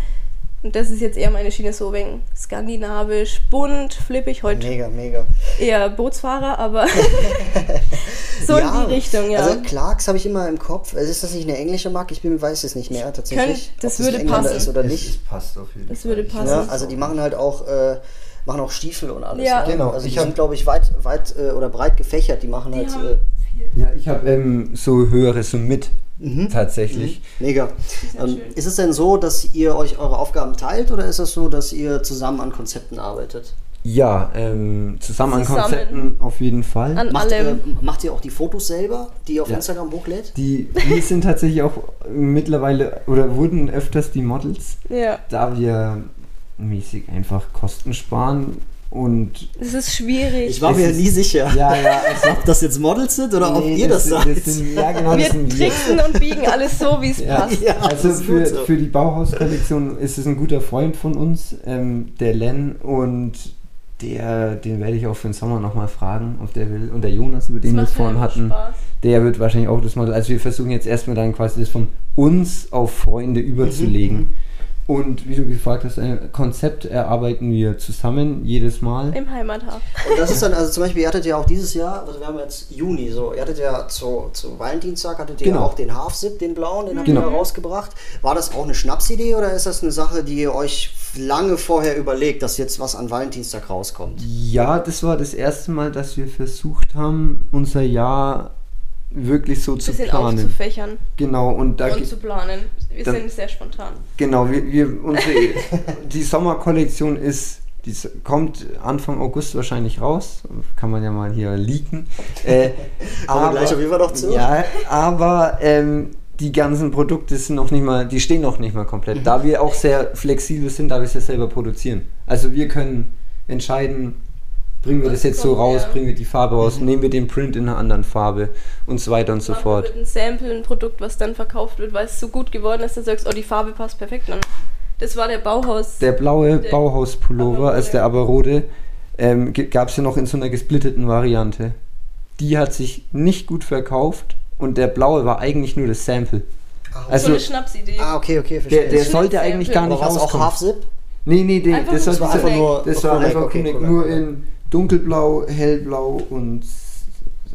Speaker 3: Und das ist jetzt eher meine Schiene so wegen skandinavisch, bunt, flippig, heute
Speaker 1: Mega, mega.
Speaker 3: eher Bootsfahrer, aber so
Speaker 1: Ja,
Speaker 3: in die Richtung, ja.
Speaker 1: Also Clarks habe ich immer im Kopf. Also Ist das nicht eine englische Marke? Ich bin, weiß es nicht mehr tatsächlich.
Speaker 3: Könnt- das
Speaker 1: ob
Speaker 3: würde passen.
Speaker 1: Ist oder
Speaker 2: Es,
Speaker 1: nicht.
Speaker 2: es passt auf jeden
Speaker 3: Das
Speaker 2: Fall.
Speaker 3: würde
Speaker 2: Ich
Speaker 3: passen.
Speaker 1: Ja, also die machen halt auch, äh, machen auch Stiefel und alles.
Speaker 3: Ja.
Speaker 2: Genau,
Speaker 1: Also
Speaker 2: ich
Speaker 1: die sind, glaube ich, weit, weit äh, oder breit gefächert. Die machen
Speaker 3: Die
Speaker 1: halt.
Speaker 3: haben
Speaker 1: Äh,
Speaker 2: Ja, ich habe ähm, so höhere so mit. Tatsächlich.
Speaker 1: mega.
Speaker 3: sehr
Speaker 1: Ähm, ist es denn so, dass ihr euch eure Aufgaben teilt oder ist es so, dass ihr zusammen an Konzepten arbeitet?
Speaker 2: Ja, ähm, zusammen,
Speaker 3: Zusammen.
Speaker 2: an Konzepten auf jeden Fall.
Speaker 3: An
Speaker 1: Macht,
Speaker 3: allem.
Speaker 1: äh, macht ihr auch die Fotos selber, die ihr auf
Speaker 2: Ja.
Speaker 1: Instagram hochlädt?
Speaker 2: Die, wir sind tatsächlich auch mittlerweile oder wurden öfters die Models,
Speaker 3: ja.
Speaker 2: da wir mäßig einfach Kosten sparen und
Speaker 3: Es ist schwierig.
Speaker 1: Ich war mir
Speaker 2: ist-
Speaker 1: nie sicher,
Speaker 2: ja, ja, also,
Speaker 1: ob das jetzt Models sind oder ob
Speaker 2: nee,
Speaker 1: ihr das,
Speaker 2: sind-
Speaker 1: seid.
Speaker 2: das sind, ja genau,
Speaker 3: wir
Speaker 2: das sind wir.
Speaker 3: tricksen und biegen alles so, wie es
Speaker 2: Ja,
Speaker 3: passt.
Speaker 1: Ja,
Speaker 2: also
Speaker 1: das
Speaker 2: für,
Speaker 1: so.
Speaker 2: für die Bauhaus-Kollektion ist es ein guter Freund von uns, ähm, der Len, und der, den werde ich auch für den Sommer nochmal fragen, ob der will. Und der Jonas, über den wir es vorhin hatten,
Speaker 3: Spaß.
Speaker 2: der wird wahrscheinlich auch das Model. Also wir versuchen jetzt erstmal dann quasi das von uns auf Freunde
Speaker 1: Mhm,
Speaker 2: überzulegen. Und wie du gefragt hast, ein Konzept erarbeiten wir zusammen jedes Mal.
Speaker 3: Im Heimathafen.
Speaker 1: Und das ist dann, also zum Beispiel, ihr hattet ja auch dieses Jahr, also wir haben jetzt Juni, so, ihr hattet ja zu, zu Valentinstag, hattet ihr
Speaker 2: Genau.
Speaker 1: auch den Half-Zip, den blauen, den habt
Speaker 2: Genau.
Speaker 1: ihr rausgebracht. War das auch eine Schnapsidee oder ist das eine Sache, die ihr euch lange vorher überlegt, dass jetzt was an Valentinstag rauskommt?
Speaker 2: Ja, das war das erste Mal, dass wir versucht haben, unser Jahr wirklich so zu
Speaker 3: bisschen
Speaker 2: planen.
Speaker 3: aufzufächern
Speaker 2: Genau, und da
Speaker 3: und zu planen. Wir
Speaker 2: Dann-
Speaker 3: sind sehr spontan.
Speaker 2: genau, wir, wir unsere die Sommerkollektion ist die kommt Anfang August wahrscheinlich raus. Kann man ja mal hier leaken. Äh,
Speaker 1: Kommen wir gleich auf jeden Fall noch zu.
Speaker 2: Ja, aber ähm, die ganzen Produkte sind noch nicht mal, die stehen noch nicht mal komplett. Da wir auch sehr flexibel sind, da wir es ja selber produzieren. Also wir können entscheiden, bringen wir
Speaker 3: Was
Speaker 2: das jetzt so raus,
Speaker 3: ja.
Speaker 2: bringen wir die Farbe raus, nehmen wir den Print in einer anderen Farbe und so weiter und so fort.
Speaker 3: ein Sample, ein Produkt, was dann verkauft wird, weil es so gut geworden ist, dass du sagst, oh, die Farbe passt perfekt an. Das war der Bauhaus.
Speaker 2: Der blaue Bauhauspullover, also der Aberode, ähm, gab es ja noch in so einer gesplitteten Variante. Die hat sich nicht gut verkauft und der blaue war eigentlich nur das Sample.
Speaker 3: so
Speaker 2: Also
Speaker 3: eine Schnapsidee.
Speaker 1: Ah, okay, okay, verstehe.
Speaker 2: der, der
Speaker 3: Das
Speaker 2: sollte eigentlich gar nicht
Speaker 1: war es auch
Speaker 2: rauskommen.
Speaker 1: Half-Zip?
Speaker 2: Nee, nee, nee das, war,
Speaker 1: Das einfach nur
Speaker 2: das war einfach
Speaker 1: okay,
Speaker 2: nur
Speaker 1: okay.
Speaker 2: in dunkelblau, hellblau und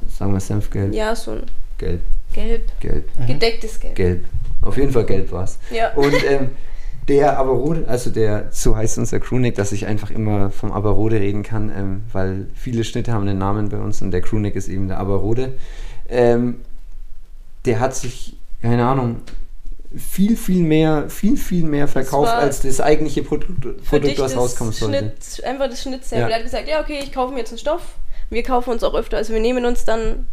Speaker 2: sagen wir Senfgelb.
Speaker 3: Ja, so ein
Speaker 2: Gelb,
Speaker 3: Gelb.
Speaker 2: gelb,
Speaker 3: Gedecktes Gelb.
Speaker 2: gelb. Auf jeden Fall gelb war es.
Speaker 3: Ja.
Speaker 2: Und ähm, der Aberode, also der, so heißt unser Crewneck, dass ich einfach immer vom Aberode reden kann, ähm, weil viele Schnitte haben einen Namen bei uns und der Crewneck ist eben der Aberode. Ähm, der hat sich, keine Ahnung, viel, viel mehr, viel, viel mehr verkauft als das eigentliche Produkt, Produkt was rauskommen sollte.
Speaker 3: Schnitt, einfach das Schnittsample.
Speaker 2: Ja.
Speaker 3: Er hat gesagt, ja, okay, ich kaufe mir jetzt einen Stoff. Wir kaufen uns auch öfter. Also wir nehmen uns dann,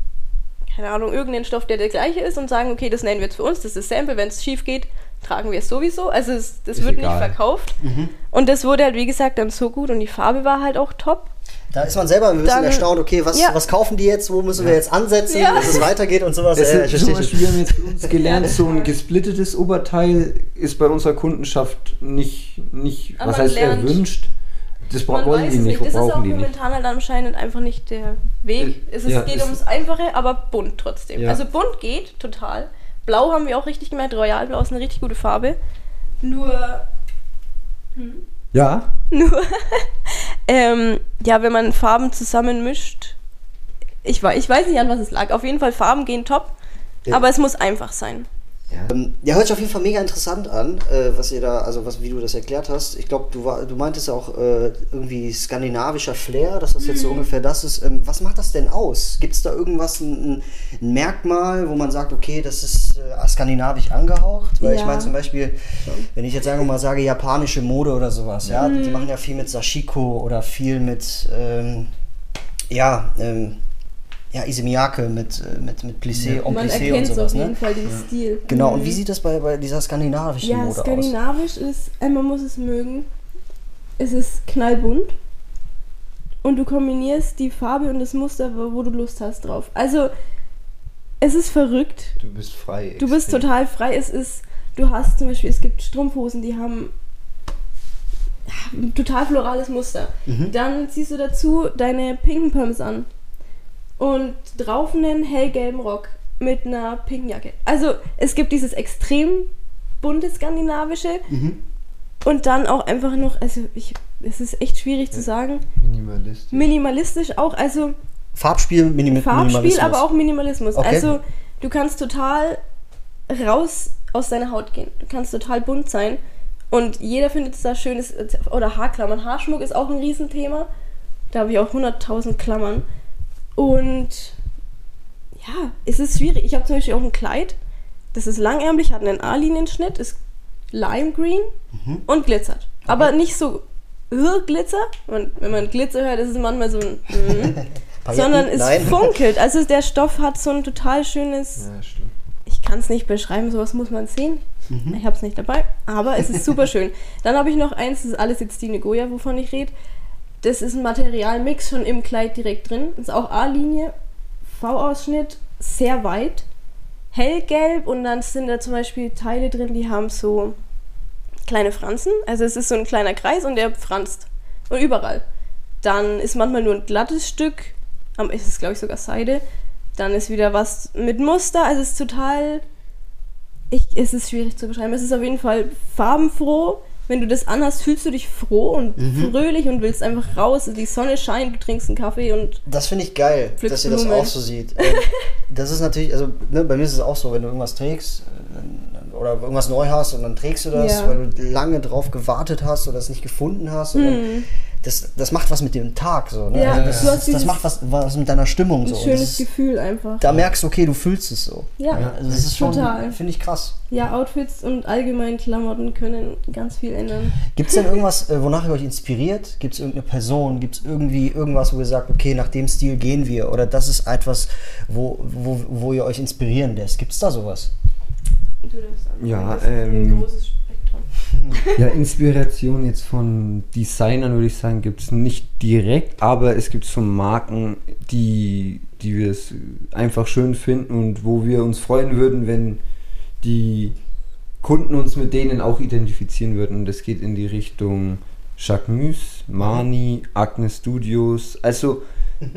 Speaker 3: keine Ahnung, irgendeinen Stoff, der der gleiche ist und sagen, okay, das nennen wir jetzt für uns, das ist das Sample. Wenn es schief geht, tragen wir es sowieso. Also es, das
Speaker 2: Ist
Speaker 3: wird
Speaker 2: egal.
Speaker 3: nicht verkauft.
Speaker 1: Mhm.
Speaker 3: Und das wurde halt, wie gesagt, dann so gut und die Farbe war halt auch top.
Speaker 1: Da ist man selber ein bisschen
Speaker 3: Dann-
Speaker 1: erstaunt, okay, was,
Speaker 3: Ja.
Speaker 1: was kaufen die jetzt, wo müssen wir jetzt ansetzen,
Speaker 3: Ja.
Speaker 1: dass es weitergeht und sowas.
Speaker 2: Es
Speaker 1: Ja,
Speaker 2: ist
Speaker 1: ich
Speaker 2: zum Beispiel, wir haben jetzt für uns gelernt, so ein gesplittetes Oberteil ist bei unserer Kundenschaft nicht, nicht
Speaker 3: Aber
Speaker 2: was heißt
Speaker 3: lernt-
Speaker 2: erwünscht. Das
Speaker 3: Man
Speaker 2: wollen
Speaker 3: weiß
Speaker 2: die
Speaker 3: es
Speaker 2: nicht,
Speaker 3: nicht. Das ist auch momentan halt anscheinend einfach nicht der Weg.
Speaker 2: Äh,
Speaker 3: Es ist,
Speaker 2: ja,
Speaker 3: geht ums Einfache, aber bunt trotzdem.
Speaker 2: Ja.
Speaker 3: Also bunt geht total. Blau haben wir auch richtig gemerkt. Royalblau ist eine richtig gute Farbe. Nur
Speaker 2: Ja,
Speaker 3: Nur, ähm, ja, wenn man Farben zusammenmischt, ich, ich weiß nicht, an was es lag. Auf jeden Fall, Farben gehen top,
Speaker 1: Ja.
Speaker 3: aber es muss einfach sein.
Speaker 1: Ähm, ja, hört sich auf jeden Fall mega interessant an, äh, was ihr da, also was, wie du das erklärt hast. Ich glaube, du, war- du meintest ja auch äh, irgendwie skandinavischer Flair, dass das jetzt so ungefähr das ist. Ähm, was macht das denn aus? Gibt es da irgendwas, ein, ein Merkmal, wo man sagt, okay, das ist äh, skandinavisch angehaucht? Weil ich
Speaker 3: Ja.
Speaker 1: meine zum Beispiel, wenn ich jetzt sagen wir mal sage, japanische Mode oder sowas, ja,
Speaker 3: Mhm.
Speaker 1: die machen ja viel mit Sashiko oder viel mit, ähm, ja, ähm, ja, Isemiyake mit, äh, mit, mit Plissé, en
Speaker 3: Man
Speaker 1: Plissé und
Speaker 3: erkennt
Speaker 1: sowas,
Speaker 3: auf jeden
Speaker 1: ne?
Speaker 3: Fall den Stil.
Speaker 1: Genau, und
Speaker 3: Mhm.
Speaker 1: wie sieht das bei, bei dieser skandinavischen
Speaker 3: Ja,
Speaker 1: Mode aus?
Speaker 3: skandinavisch ist, äh, man muss es mögen. Es ist knallbunt. Und du kombinierst die Farbe und das Muster, wo du Lust hast drauf. Also, es ist verrückt.
Speaker 4: Du bist frei.
Speaker 3: Du bist
Speaker 4: extrem.
Speaker 3: total frei. Es ist, du hast zum Beispiel, es gibt Strumpfhosen, die haben ja, ein total florales Muster.
Speaker 1: Mhm.
Speaker 3: Dann ziehst du dazu deine pinken Pumps an und drauf einen hellgelben Rock mit einer pinken Jacke. Also es gibt dieses extrem bunte skandinavische
Speaker 1: Mhm.
Speaker 3: und dann auch einfach noch, also ich, es ist echt schwierig zu sagen,
Speaker 4: Minimalistisch.
Speaker 3: minimalistisch auch, also
Speaker 1: Farbspiel, Minim
Speaker 3: Farbspiel,
Speaker 1: Minimalismus.
Speaker 3: aber auch Minimalismus.
Speaker 1: Okay.
Speaker 3: Also du kannst total raus aus deiner Haut gehen. Du kannst total bunt sein. Und jeder findet es da schön. Es- Oder Haarklammern. Haarschmuck ist auch ein Riesenthema. Da habe ich auch 100.000 Klammern. Und ja, es ist schwierig. Ich habe zum Beispiel auch ein Kleid. Das ist langärmlich, hat einen A-Linienschnitt, ist lime green
Speaker 1: Mhm.
Speaker 3: und glitzert. Aber nicht so Glitzer. Man, wenn man Glitzer hört, ist es manchmal so ein mm, sondern es
Speaker 1: Nein.
Speaker 3: funkelt. Also der Stoff hat so ein total schönes.
Speaker 4: Ja.
Speaker 3: Ich kann es nicht beschreiben, sowas muss man sehen.
Speaker 1: Mhm.
Speaker 3: Ich habe es nicht dabei, aber es ist super schön. Dann habe ich noch eins, das ist alles jetzt die Goya, wovon ich rede. Das ist ein Materialmix schon im Kleid direkt drin. Ist auch A-Linie, V-Ausschnitt, sehr weit, hellgelb und dann sind da zum Beispiel Teile drin, die haben so kleine Fransen. Also es ist so ein kleiner Kreis und der franzt. Und überall. Dann ist manchmal nur ein glattes Stück, am ist es glaube ich sogar Seide. Dann ist wieder was mit Muster. Also es ist total. Ich, es ist schwierig zu beschreiben. Es ist auf jeden Fall farbenfroh. Wenn du das anhast, fühlst du dich froh und
Speaker 1: Mhm.
Speaker 3: fröhlich und willst einfach raus. Die Sonne scheint, du trinkst einen Kaffee und
Speaker 1: Das finde ich geil, dass ihr das auch so sieht. Ähm, das ist natürlich, also ne, bei mir ist es auch so, wenn du irgendwas trägst äh, oder irgendwas neu hast und dann trägst du das,
Speaker 3: Ja.
Speaker 1: weil du lange drauf gewartet hast oder es nicht gefunden hast. Dann, das, das macht was mit dem Tag so. Ne?
Speaker 3: Ja,
Speaker 1: also
Speaker 3: du
Speaker 1: das,
Speaker 3: hast
Speaker 1: das, macht was, was mit deiner Stimmung
Speaker 3: ein
Speaker 1: so. Und
Speaker 3: schönes
Speaker 1: das ist,
Speaker 3: Gefühl einfach.
Speaker 1: da merkst du, okay, du fühlst es so.
Speaker 3: Ja,
Speaker 1: Also das ist schon,
Speaker 3: total.
Speaker 1: finde ich krass.
Speaker 3: Ja, Outfits und allgemein Klamotten können ganz viel ändern.
Speaker 1: Gibt es denn irgendwas, äh, wonach ihr euch inspiriert? Gibt es irgendeine Person? Gibt es irgendwie irgendwas, wo ihr sagt, okay, nach dem Stil gehen wir? Oder das ist etwas, wo, wo, wo ihr euch inspirieren lässt? Gibt es da sowas?
Speaker 3: Du darfst.
Speaker 2: Ja,
Speaker 3: ist ein
Speaker 2: ähm,
Speaker 3: großes Spektrum.
Speaker 2: Ja, Inspiration jetzt von Designern würde ich sagen, gibt es nicht direkt, aber es gibt so Marken, die, die wir es einfach schön finden und wo wir uns freuen würden, wenn die Kunden uns mit denen auch identifizieren würden. Und das geht in die Richtung Jacquemus, Mani, Agnes Studios. Also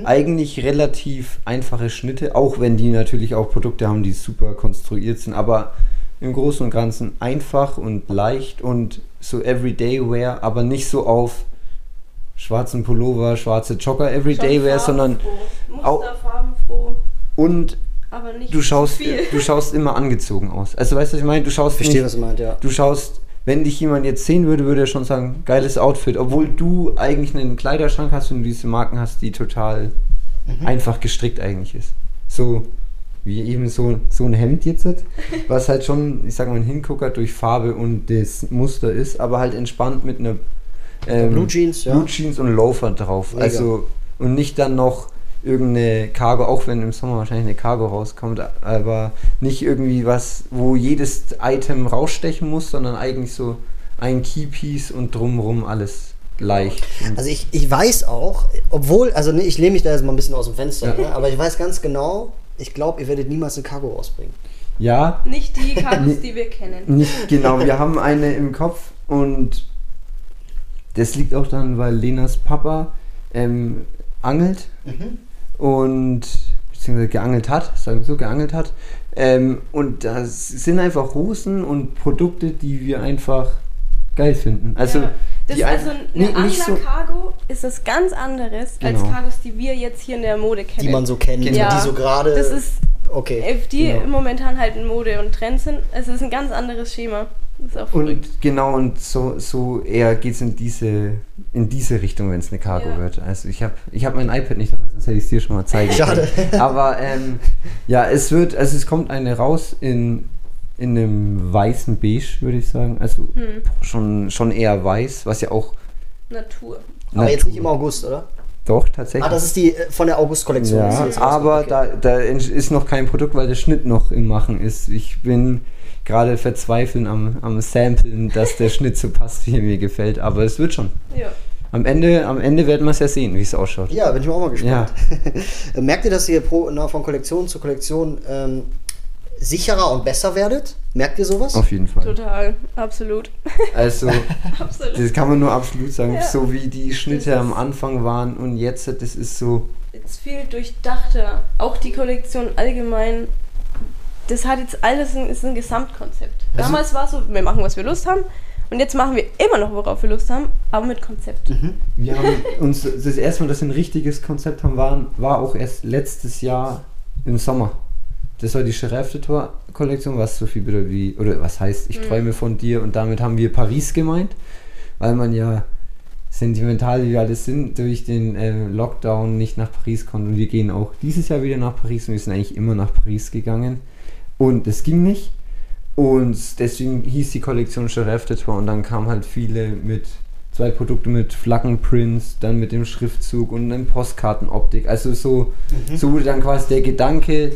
Speaker 2: eigentlich relativ einfache Schnitte, auch wenn die natürlich auch Produkte haben, die super konstruiert sind, aber im Großen und Ganzen einfach und leicht und so Everyday Wear, aber nicht so auf schwarzen Pullover, schwarze Jogger Everyday Wear, sondern auch- und
Speaker 3: aber nicht
Speaker 2: du schaust, du schaust immer angezogen aus. Also weißt du, was ich meine? Du schaust
Speaker 1: Verstehe,
Speaker 2: nicht,
Speaker 1: was ihr meint, ja.
Speaker 2: du schaust, wenn dich jemand jetzt sehen würde, würde er schon sagen, geiles Outfit, obwohl du eigentlich einen Kleiderschrank hast und du diese Marken hast, die total einfach gestrickt eigentlich ist. So wie eben so, so ein Hemd jetzt, hat, was halt schon, ich sag mal, ein Hingucker durch Farbe und das Muster ist, aber halt entspannt mit einer ähm,
Speaker 1: Blue Jeans, ja.
Speaker 2: Blue Jeans und Loafer drauf.
Speaker 1: Mega.
Speaker 2: Also und nicht dann noch irgendeine Cargo, auch wenn im Sommer wahrscheinlich eine Cargo rauskommt, aber nicht irgendwie was, wo jedes Item rausstechen muss, sondern eigentlich so ein Keypiece und drumrum alles leicht.
Speaker 1: Also ich, ich weiß auch, obwohl, also ne, ich lehne mich da jetzt mal ein bisschen aus dem Fenster,
Speaker 2: Ja.
Speaker 1: ne, aber ich weiß ganz genau, ich glaube, ihr werdet niemals eine Cargo rausbringen.
Speaker 2: ja,
Speaker 3: Nicht die Kartus, die wir kennen.
Speaker 2: Nicht genau, wir haben eine im Kopf und das liegt auch dann, weil Lenas Papa ähm, angelt und beziehungsweise geangelt hat, sagen wir so, geangelt hat. Ähm, und das sind einfach Hosen und Produkte, die wir einfach geil finden. Also,
Speaker 3: ja. Das
Speaker 2: die
Speaker 3: ist also
Speaker 2: ein-
Speaker 3: eine
Speaker 2: so-
Speaker 3: Angler-Cargo ist das ganz anderes als
Speaker 2: Genau.
Speaker 3: Cargos, die wir jetzt hier in der Mode kennen.
Speaker 1: Die man so kennt,
Speaker 2: Genau.
Speaker 3: ja,
Speaker 1: die so gerade.
Speaker 3: Das ist
Speaker 1: Okay.
Speaker 3: äh, die
Speaker 2: Genau.
Speaker 3: momentan halt in Mode und Trend sind. Es ist ein ganz anderes Schema. Das ist auch verrückt.
Speaker 2: Und genau, und so, so eher geht es in diese, in diese Richtung, wenn es eine Cargo
Speaker 3: Ja.
Speaker 2: wird. Also ich habe ich hab mein iPad nicht dabei, sonst hätte ich es dir schon mal zeigen
Speaker 1: Schade.
Speaker 2: Aber ähm, ja, es wird, also es kommt eine raus in, in einem weißen Beige, würde ich sagen. Also
Speaker 3: Hm.
Speaker 2: schon, schon eher weiß, was ja auch
Speaker 3: Natur.
Speaker 1: Aber jetzt nicht im August, oder?
Speaker 2: Doch, tatsächlich.
Speaker 1: Ah, das ist die äh, von der August-Kollektion.
Speaker 2: Ja, aber
Speaker 1: okay.
Speaker 2: da, da ist noch kein Produkt, weil der Schnitt noch im Machen ist. Ich bin gerade verzweifeln am, am Samplen, dass der Schnitt so passt, wie er mir gefällt. Aber es wird schon.
Speaker 3: Ja.
Speaker 2: Am Ende, am Ende werden wir es ja sehen, wie es ausschaut.
Speaker 1: Ja, bin ich auch mal gespannt. Merkt ihr, dass ihr pro, na, von Kollektion zu Kollektion ähm, sicherer und besser werdet? Merkt ihr sowas?
Speaker 2: Auf jeden Fall.
Speaker 3: Total. Absolut.
Speaker 2: Also,
Speaker 3: Absolut.
Speaker 2: das kann man nur absolut sagen.
Speaker 3: Ja.
Speaker 2: So wie die Schnitte
Speaker 3: Das
Speaker 2: am Anfang waren und jetzt, das ist so.
Speaker 3: Jetzt viel durchdachter. Auch die Kollektion allgemein. Das hat jetzt alles ein, ist ein Gesamtkonzept.
Speaker 1: Also-
Speaker 3: Damals war es so, wir machen, was wir Lust haben. Und jetzt machen wir immer noch, worauf wir Lust haben, aber mit Konzept.
Speaker 2: Wir haben uns das erste Mal, dass wir ein richtiges Konzept haben, waren, war auch erst letztes Jahr im Sommer. Das war die Giraffe-Tour-Kollektion, was so viel bedeutet wie, oder was heißt, ich träume von dir und damit haben wir Paris gemeint, weil man ja sentimental, wie wir alles sind, durch den äh, Lockdown nicht nach Paris konnte. Und wir gehen auch dieses Jahr wieder nach Paris und wir sind eigentlich immer nach Paris gegangen. Und es ging nicht. Und deswegen hieß die Kollektion Tour und dann kamen halt viele mit zwei Produkte mit Flaggenprints, dann mit dem Schriftzug und einem Postkartenoptik. Also so, so wurde dann quasi der Gedanke,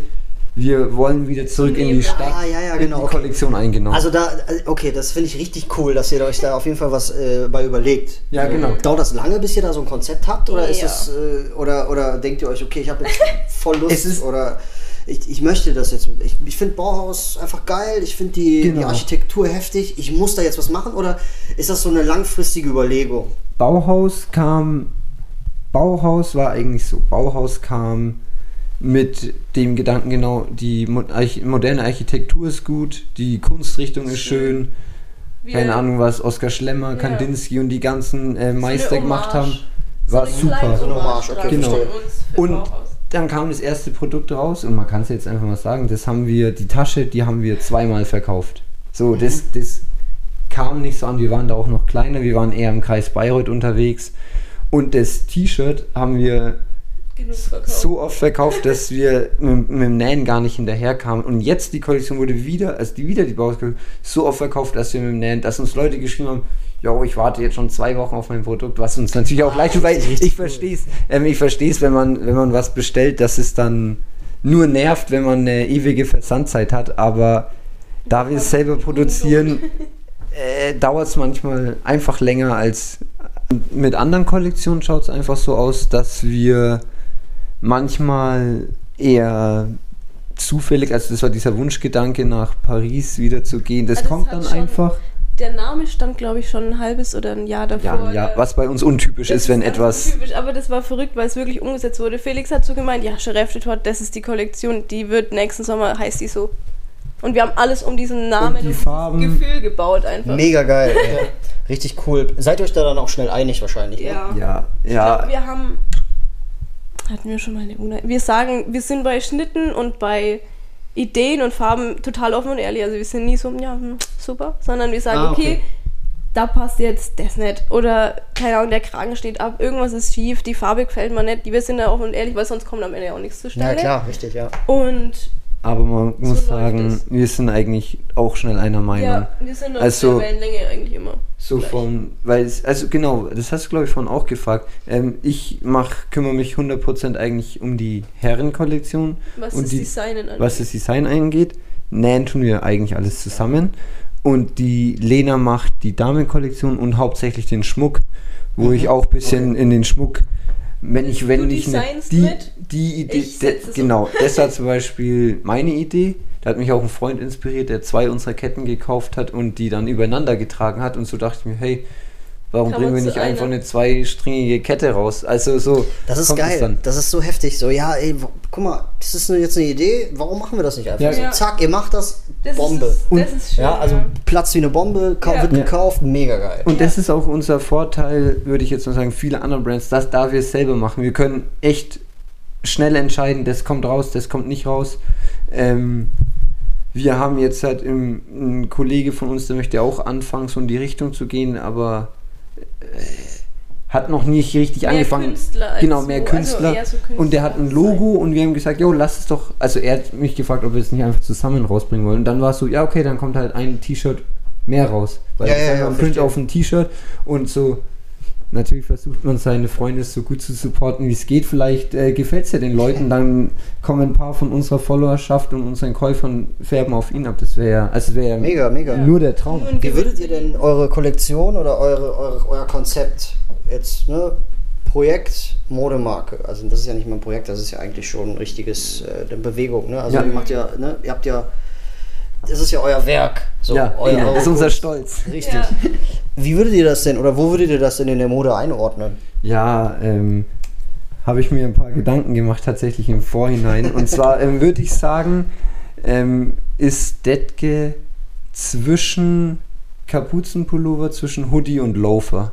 Speaker 2: wir wollen wieder zurück in die Stadt,
Speaker 1: Ah, ja, ja,
Speaker 2: in
Speaker 1: genau,
Speaker 2: die
Speaker 1: okay.
Speaker 2: Kollektion eingenommen.
Speaker 1: Also da, äh, okay, das finde ich richtig cool, dass ihr euch da auf jeden Fall was äh, bei überlegt.
Speaker 2: Ja, genau.
Speaker 1: Dauert das lange, bis ihr da so ein Konzept habt? Oder ist
Speaker 3: Ja.
Speaker 1: es, äh, oder, oder denkt ihr euch, okay, ich habe jetzt voll Lust
Speaker 2: Es ist-
Speaker 1: oder ich, ich möchte das jetzt. Ich, ich finde Bauhaus einfach geil, ich finde die, die
Speaker 2: Genau.
Speaker 1: Architektur heftig, ich muss da jetzt was machen oder ist das so eine langfristige Überlegung?
Speaker 2: Bauhaus kam, Bauhaus war eigentlich so, Bauhaus kam mit dem Gedanken genau, die moderne Architektur ist gut, die Kunstrichtung ist schön,
Speaker 3: Wir-
Speaker 2: keine Ahnung was Oskar Schlemmer,
Speaker 3: Ja.
Speaker 2: Kandinsky und die ganzen äh, Meister gemacht haben,
Speaker 3: So
Speaker 2: war
Speaker 3: eine
Speaker 2: super.
Speaker 1: So Hommage, okay,
Speaker 2: Genau. Und dann kam das erste Produkt raus und man kann es jetzt einfach mal sagen, das haben wir, die Tasche, die haben wir zweimal verkauft. So, das, das kam nicht so an, wir waren da auch noch kleiner, wir waren eher im Kreis Bayreuth unterwegs und das T-Shirt haben wir
Speaker 3: Genug verkauft.
Speaker 2: so oft verkauft, dass wir mit, mit dem Nähen gar nicht hinterherkamen. Und jetzt die Kollektion wurde wieder, also die wieder die Bauhaus so oft verkauft, dass wir mit dem Nähen, dass uns Leute geschrieben haben, jo, ich warte jetzt schon zwei Wochen auf mein Produkt, was uns natürlich auch leid tut, weil ich
Speaker 1: richtig
Speaker 2: verstehe es, ähm, ich verstehe es, wenn man, wenn man was bestellt, dass es dann nur nervt, wenn man eine ewige Versandzeit hat, aber da wir es selber produzieren, äh, dauert es manchmal einfach länger als mit anderen Kollektionen schaut es einfach so aus, dass wir manchmal eher zufällig, also das war dieser Wunschgedanke nach Paris wieder zu gehen, das
Speaker 3: Also es
Speaker 2: kommt dann
Speaker 3: schon-
Speaker 2: einfach.
Speaker 3: Der Name stand, glaube ich, schon ein halbes oder ein Jahr davor.
Speaker 2: Ja, ja, was bei uns untypisch
Speaker 3: Das
Speaker 2: ist, wenn etwas.
Speaker 3: Typisch, aber das war verrückt, weil es wirklich umgesetzt wurde. Felix hat so gemeint, ja, Giraffe Tort, das ist die Kollektion, die wird nächsten Sommer, heißt die so. Und wir haben alles um diesen Namen
Speaker 2: Und die
Speaker 3: dieses
Speaker 2: Farben.
Speaker 3: Gefühl gebaut einfach.
Speaker 1: Mega geil. Richtig cool. Seid ihr euch da dann auch schnell einig wahrscheinlich? ne?
Speaker 3: Ja.
Speaker 2: Ja,
Speaker 3: Ich
Speaker 2: ja.
Speaker 3: glaub, wir haben. Hatten wir schon mal eine Una Wir sagen, wir sind bei Schnitten und bei Ideen und Farben total offen und ehrlich. Also wir sind nie so, ja, hm, super, sondern wir sagen,
Speaker 1: Ah, okay.
Speaker 3: okay. da passt jetzt das nicht. Oder, keine Ahnung, der Kragen steht ab, irgendwas ist schief, die Farbe gefällt mir nicht. Wir sind da offen und ehrlich, weil sonst kommt am Ende auch nichts
Speaker 1: Ja,
Speaker 3: zustande.
Speaker 1: klar, richtig, ja.
Speaker 3: Und
Speaker 2: Aber man muss
Speaker 3: läuft
Speaker 2: sagen,
Speaker 3: es.
Speaker 2: wir sind eigentlich auch schnell einer Meinung.
Speaker 3: ja, wir sind auf
Speaker 2: Also-
Speaker 3: der Wellenlänge eigentlich immer.
Speaker 2: So
Speaker 3: gleich.
Speaker 2: von, weil es, also genau, das hast du glaube ich vorhin auch gefragt. Ähm, ich mach, kümmere mich 100% eigentlich um die Herrenkollektion
Speaker 3: Was
Speaker 2: und
Speaker 3: das
Speaker 2: die,
Speaker 3: Designen angeht.
Speaker 2: was das Design angeht. Nähen tun wir eigentlich alles zusammen. Und die Lena macht die Damenkollektion und hauptsächlich den Schmuck, wo ich auch ein bisschen in den Schmuck, wenn ich, wenn
Speaker 3: Du
Speaker 2: ich ne- die, die Idee,
Speaker 3: Ich
Speaker 2: de, genau, das war zum Beispiel meine Idee. Da hat mich auch ein Freund inspiriert, der zwei unserer Ketten gekauft hat und die dann übereinander getragen hat. Und so dachte ich mir, hey, warum
Speaker 3: Kann
Speaker 2: bringen wir nicht einfach eine zweistringige Kette raus? Also so.
Speaker 1: Das ist geil.
Speaker 2: Dann.
Speaker 1: Das ist so heftig. So, ja, ey, guck mal, das ist jetzt eine Idee, warum machen wir das nicht einfach?
Speaker 2: Ja.
Speaker 1: So, zack, ihr macht das,
Speaker 3: das
Speaker 1: Bombe.
Speaker 3: Ist,
Speaker 2: Und-
Speaker 3: das ist schön.
Speaker 1: ja, also Platz wie eine Bombe, wird
Speaker 2: Ja.
Speaker 1: gekauft, mega geil.
Speaker 2: Und das ist auch unser Vorteil, würde ich jetzt mal sagen, viele andere Brands, dass da wir es selber machen. Wir können echt schnell entscheiden, das kommt raus, das kommt nicht raus. Ähm, wir haben jetzt halt im, ein Kollege von uns, der möchte auch anfangen, so in die Richtung zu gehen, aber hat noch nicht richtig
Speaker 3: Mehr
Speaker 2: angefangen.
Speaker 3: Künstler als
Speaker 2: genau, mehr
Speaker 3: so, also
Speaker 2: Künstler.
Speaker 3: eher so
Speaker 2: und der hat ein
Speaker 3: Künstler
Speaker 2: Logo und wir haben gesagt, jo, lass es doch. Also er hat mich gefragt, ob wir es nicht einfach zusammen rausbringen wollen. Und dann war es so, ja, okay, dann kommt halt ein T-Shirt mehr raus. Weil
Speaker 1: Ja, ja, ja,
Speaker 2: Print auf ein T-Shirt und so. Natürlich versucht man seine Freunde so gut zu supporten, wie es geht. Vielleicht äh, gefällt es ja den Leuten. Dann kommen ein paar von unserer Followerschaft und unseren Käufern färben auf ihn ab. Das wäre ja, also wäre ja
Speaker 1: Mega, mega.
Speaker 2: nur der Traum.
Speaker 3: Ein
Speaker 1: Wie würdet ihr denn eure Kollektion oder eure, eure, euer Konzept jetzt, ne? Projekt, Modemarke. Also das ist ja nicht mal ein Projekt, das ist ja eigentlich schon ein richtiges, äh, Bewegung. Ne? Also
Speaker 2: Ja.
Speaker 1: ihr macht ja, ne? ihr habt ja, das ist ja euer Werk. So,
Speaker 2: ja,
Speaker 1: euer,
Speaker 2: ja, das ist unser. Stolz.
Speaker 1: Richtig.
Speaker 3: Ja.
Speaker 1: Wie würdet ihr das denn, oder wo würdet ihr das denn in der Mode einordnen?
Speaker 2: Ja, ähm, habe ich mir ein paar Gedanken gemacht, tatsächlich im Vorhinein. Und zwar ähm, würde ich sagen, ähm, ist Detke zwischen Kapuzenpullover, zwischen Hoodie und Loafer.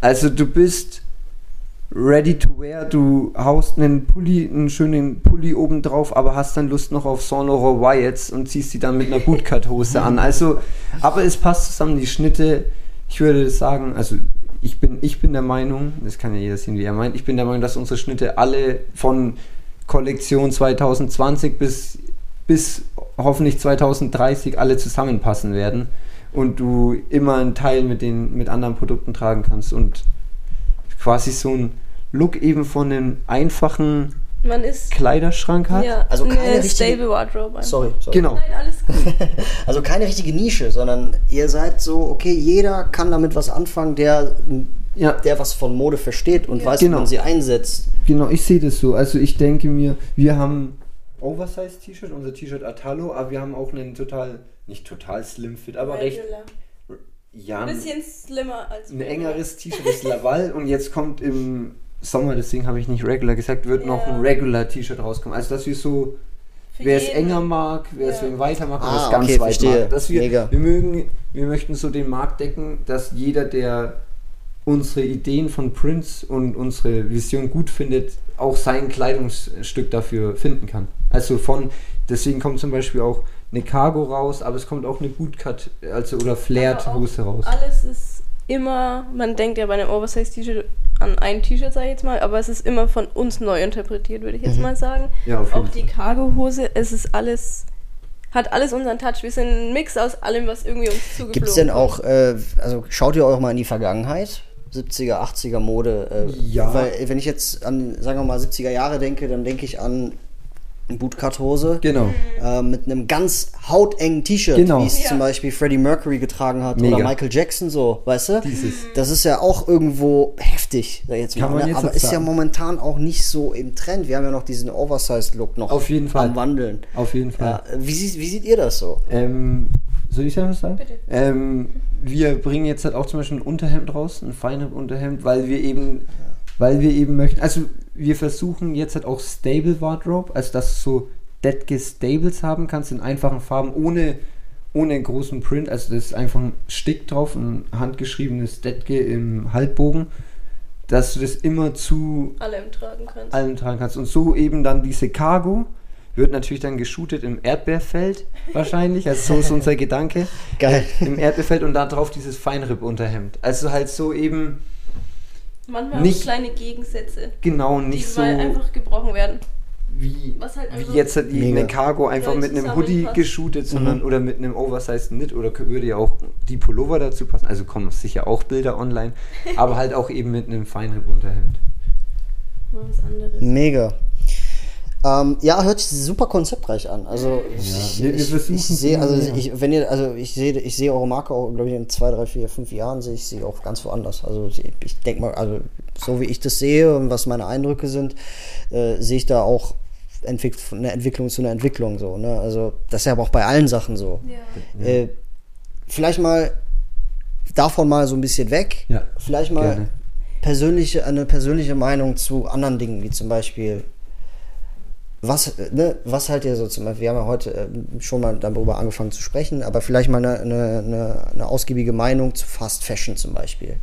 Speaker 2: Also du bist ready to wear, du haust einen Pulli, einen schönen Pulli oben drauf, aber hast dann Lust noch auf Saint Laurent Wyatts und ziehst die dann mit einer Bootcut-Hose an. Also, aber es passt zusammen, die Schnitte, ich würde sagen, also ich bin, ich bin der Meinung, das kann ja jeder sehen, wie er meint, ich bin der Meinung, dass unsere Schnitte alle von Kollektion 2020 bis, bis hoffentlich 2030 alle zusammenpassen werden und du immer einen Teil mit den mit anderen Produkten tragen kannst. Und quasi so ein Look eben von einem einfachen
Speaker 3: Man ist
Speaker 2: Kleiderschrank hat.
Speaker 3: ja,
Speaker 1: Also keine
Speaker 3: eine
Speaker 1: richtige-
Speaker 3: Stable Wardrobe.
Speaker 1: Sorry, sorry.
Speaker 2: Genau.
Speaker 3: Nein, alles gut.
Speaker 1: Also keine richtige Nische, sondern ihr seid so, okay, jeder kann damit was anfangen, der,
Speaker 2: Ja.
Speaker 1: der was von Mode versteht und
Speaker 3: Ja.
Speaker 1: weiß, wie
Speaker 2: Genau.
Speaker 1: man sie einsetzt.
Speaker 2: Genau, ich sehe das so. Also ich denke mir, wir haben Oversize-T-Shirt, unser T-Shirt Atalo, aber wir haben auch einen total, nicht total slim fit, aber recht,
Speaker 3: Regular.
Speaker 2: Ja,
Speaker 3: Ein bisschen slimmer als
Speaker 2: ein engeres T-Shirt ist Laval und jetzt kommt im Sommer, deswegen habe ich nicht regular gesagt, wird noch
Speaker 3: Ja.
Speaker 2: ein regular T-Shirt rauskommen. Also dass wir so,
Speaker 3: Für
Speaker 2: wer es enger mag, wer es
Speaker 3: Ja.
Speaker 2: wem weiter mag,
Speaker 1: Ah,
Speaker 2: wer es ganz
Speaker 1: okay,
Speaker 2: weit
Speaker 1: verstehe.
Speaker 2: mag. Dass wir,
Speaker 1: Mega.
Speaker 2: wir mögen, wir möchten so den Markt decken, dass jeder, der unsere Ideen von Prince und unsere Vision gut findet, auch sein Kleidungsstück dafür finden kann. Also von, deswegen kommt zum Beispiel auch eine Cargo raus, aber es kommt auch eine Bootcut, also oder
Speaker 3: Aber
Speaker 2: Flared-Hose
Speaker 3: auch
Speaker 2: raus.
Speaker 3: Alles ist immer, man denkt ja bei einem Oversize-T-Shirt an ein T-Shirt, sage ich jetzt mal, aber es ist immer von uns neu interpretiert, würde ich jetzt mal sagen.
Speaker 2: Mhm. Ja, auf jeden
Speaker 3: Auch die Cargo-Hose, es ist alles, hat alles unseren Touch. Wir sind ein Mix aus allem, was irgendwie uns zugeflogen
Speaker 1: Gibt es denn auch, äh, also schaut ihr auch mal in die Vergangenheit? 70er, 80er Mode. Äh,
Speaker 2: Ja.
Speaker 1: Weil wenn ich jetzt an, sagen wir mal, 70er Jahre denke, dann denke ich an Bootcut-Hose.
Speaker 2: Genau.
Speaker 1: Äh, mit einem ganz hautengen T-Shirt,
Speaker 2: Genau.
Speaker 1: wie es
Speaker 3: Ja.
Speaker 1: zum Beispiel Freddie Mercury getragen hat
Speaker 2: Mega.
Speaker 1: oder Michael Jackson so, weißt du?
Speaker 2: Dieses.
Speaker 1: Das ist ja auch irgendwo heftig, jetzt
Speaker 2: Kann
Speaker 1: mal.
Speaker 2: man
Speaker 1: Ne?
Speaker 2: jetzt
Speaker 1: Aber ist ja
Speaker 2: sagen.
Speaker 1: momentan auch nicht so im Trend. Wir haben ja noch diesen Oversized-Look noch
Speaker 2: Auf jeden Fall.
Speaker 1: am Wandeln.
Speaker 2: Auf jeden Fall.
Speaker 1: Ja, wie, sie- wie seht ihr das so?
Speaker 2: Ähm, soll ich selber sagen?
Speaker 3: Bitte.
Speaker 2: Ähm, wir bringen jetzt halt auch zum Beispiel ein Unterhemd raus, ein Feinripp-Unterhemd, weil wir eben, weil wir eben möchten, also wir versuchen jetzt halt auch Stable Wardrobe, also dass du so Detke Stables haben kannst in einfachen Farben, ohne, ohne großen Print, also das ist einfach ein Stick drauf, ein handgeschriebenes Detke im Halbbogen, dass du das immer zu
Speaker 3: allem tragen kannst.
Speaker 2: allem tragen kannst. Und so eben dann diese Cargo wird natürlich dann geshootet im Erdbeerfeld wahrscheinlich. Also so ist unser Gedanke.
Speaker 1: Geil.
Speaker 2: Im Erdbeerfeld und da drauf dieses Feinripp-Unterhemd. Also halt so eben
Speaker 3: Manchmal
Speaker 2: nicht-
Speaker 3: auch kleine Gegensätze,
Speaker 2: genau
Speaker 3: die
Speaker 2: nicht so
Speaker 3: mal einfach gebrochen werden.
Speaker 2: wie,
Speaker 3: Was halt einfach
Speaker 2: wie jetzt halt die
Speaker 1: Mega.
Speaker 2: eine Cargo einfach mit einem Hoodie geshootet, sondern oder mit einem oversized Knit oder würde ja auch die Pullover dazu passen. Also kommen sicher auch Bilder online, aber halt auch eben mit einem Feinripp-Unterhemd.
Speaker 3: mal was anderes.
Speaker 1: Mega. Ähm, ja, hört sich super konzeptreich an. Also ich,
Speaker 2: wir
Speaker 1: ich, sehe, also
Speaker 2: ja.
Speaker 1: ich, wenn ihr, also ich sehe, ich sehe eure Marke auch, glaube ich, in zwei, drei, vier, fünf Jahren sehe ich sie auch ganz woanders. Also ich, ich denke mal, also so wie ich das sehe und was meine Eindrücke sind, äh, sehe ich da auch Entwick eine Entwicklung zu einer Entwicklung so. Ne? Also das ist ja aber auch bei allen Sachen so.
Speaker 3: Ja.
Speaker 1: Äh, vielleicht mal davon mal so ein bisschen weg.
Speaker 2: Ja,
Speaker 1: Vielleicht mal
Speaker 2: gerne.
Speaker 1: persönliche, eine persönliche Meinung zu anderen Dingen, wie zum Beispiel, was, ne, was halt ihr so zum Beispiel, wir haben ja heute äh, schon mal darüber angefangen zu sprechen, aber vielleicht mal eine, eine, eine, eine ausgiebige Meinung zu Fast Fashion zum Beispiel.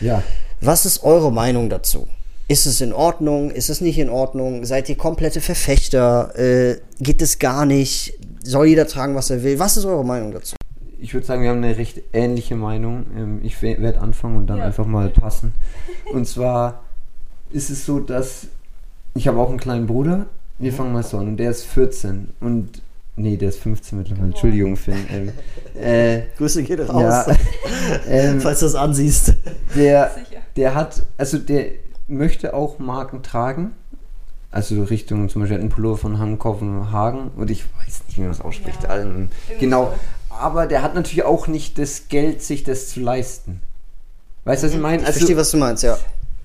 Speaker 2: Ja.
Speaker 1: Was ist eure Meinung dazu? Ist es in Ordnung? Ist es nicht in Ordnung? Seid ihr komplette Verfechter? Äh, geht es gar nicht? Soll jeder tragen, was er will? Was ist eure Meinung dazu?
Speaker 2: Ich würde sagen, wir haben eine recht ähnliche Meinung. Ähm, ich werde anfangen und dann
Speaker 3: Ja.
Speaker 2: einfach mal passen. Und zwar ist es so, dass ich habe auch einen kleinen Bruder. Wir fangen mal so an. Und der ist 14. Und nee, der ist 15 mittlerweile. Entschuldigung, Finn. Ähm, äh,
Speaker 1: Grüße geht
Speaker 2: ja, ähm,
Speaker 1: falls du es ansiehst.
Speaker 2: der,
Speaker 3: Sicher.
Speaker 2: der hat, also der möchte auch Marken tragen. Also Richtung zum Beispiel ein Pullover von Hankoven Hagen. Und ich weiß nicht, wie man das ausspricht.
Speaker 3: Ja.
Speaker 2: Also, genau. Aber der hat natürlich auch nicht das Geld, sich das zu leisten. Weißt du, was ich meine?
Speaker 1: Ich verstehe, was du meinst, ja.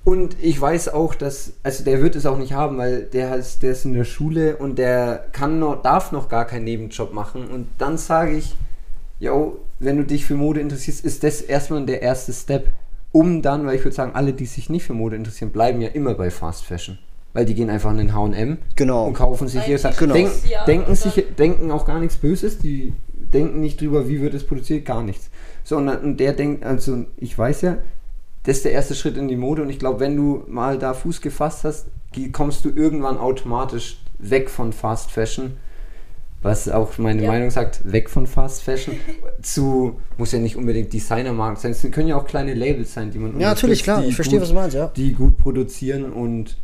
Speaker 2: Und ich weiß auch, dass, also der wird es auch nicht haben, weil der, ist, der ist in der Schule und der kann noch, darf noch gar keinen Nebenjob machen. Und dann sage ich, yo, wenn du dich für Mode interessierst, ist das erstmal der erste Step. Um dann, weil ich würde sagen, alle, die sich nicht für Mode interessieren, bleiben ja immer bei Fast Fashion. Weil die gehen einfach in den H&M
Speaker 1: Genau.
Speaker 2: und kaufen sich hier,
Speaker 1: Genau.
Speaker 2: denk, denken, sich, denken auch gar nichts Böses, die denken nicht drüber, wie wird es produziert, gar nichts. So, und, dann- und der denkt, also ich weiß ja, das ist der erste Schritt in die Mode und ich glaube, wenn du mal da Fuß gefasst hast, kommst du irgendwann automatisch weg von Fast Fashion, was auch meine
Speaker 3: Ja.
Speaker 2: Meinung sagt, weg von Fast Fashion, zu, muss ja nicht unbedingt Designermarken sein, es können ja auch kleine Labels sein, die man
Speaker 1: Ja, natürlich, klar. Ich verstehe,
Speaker 2: gut-
Speaker 1: was du meinst, ja.
Speaker 2: Die gut produzieren und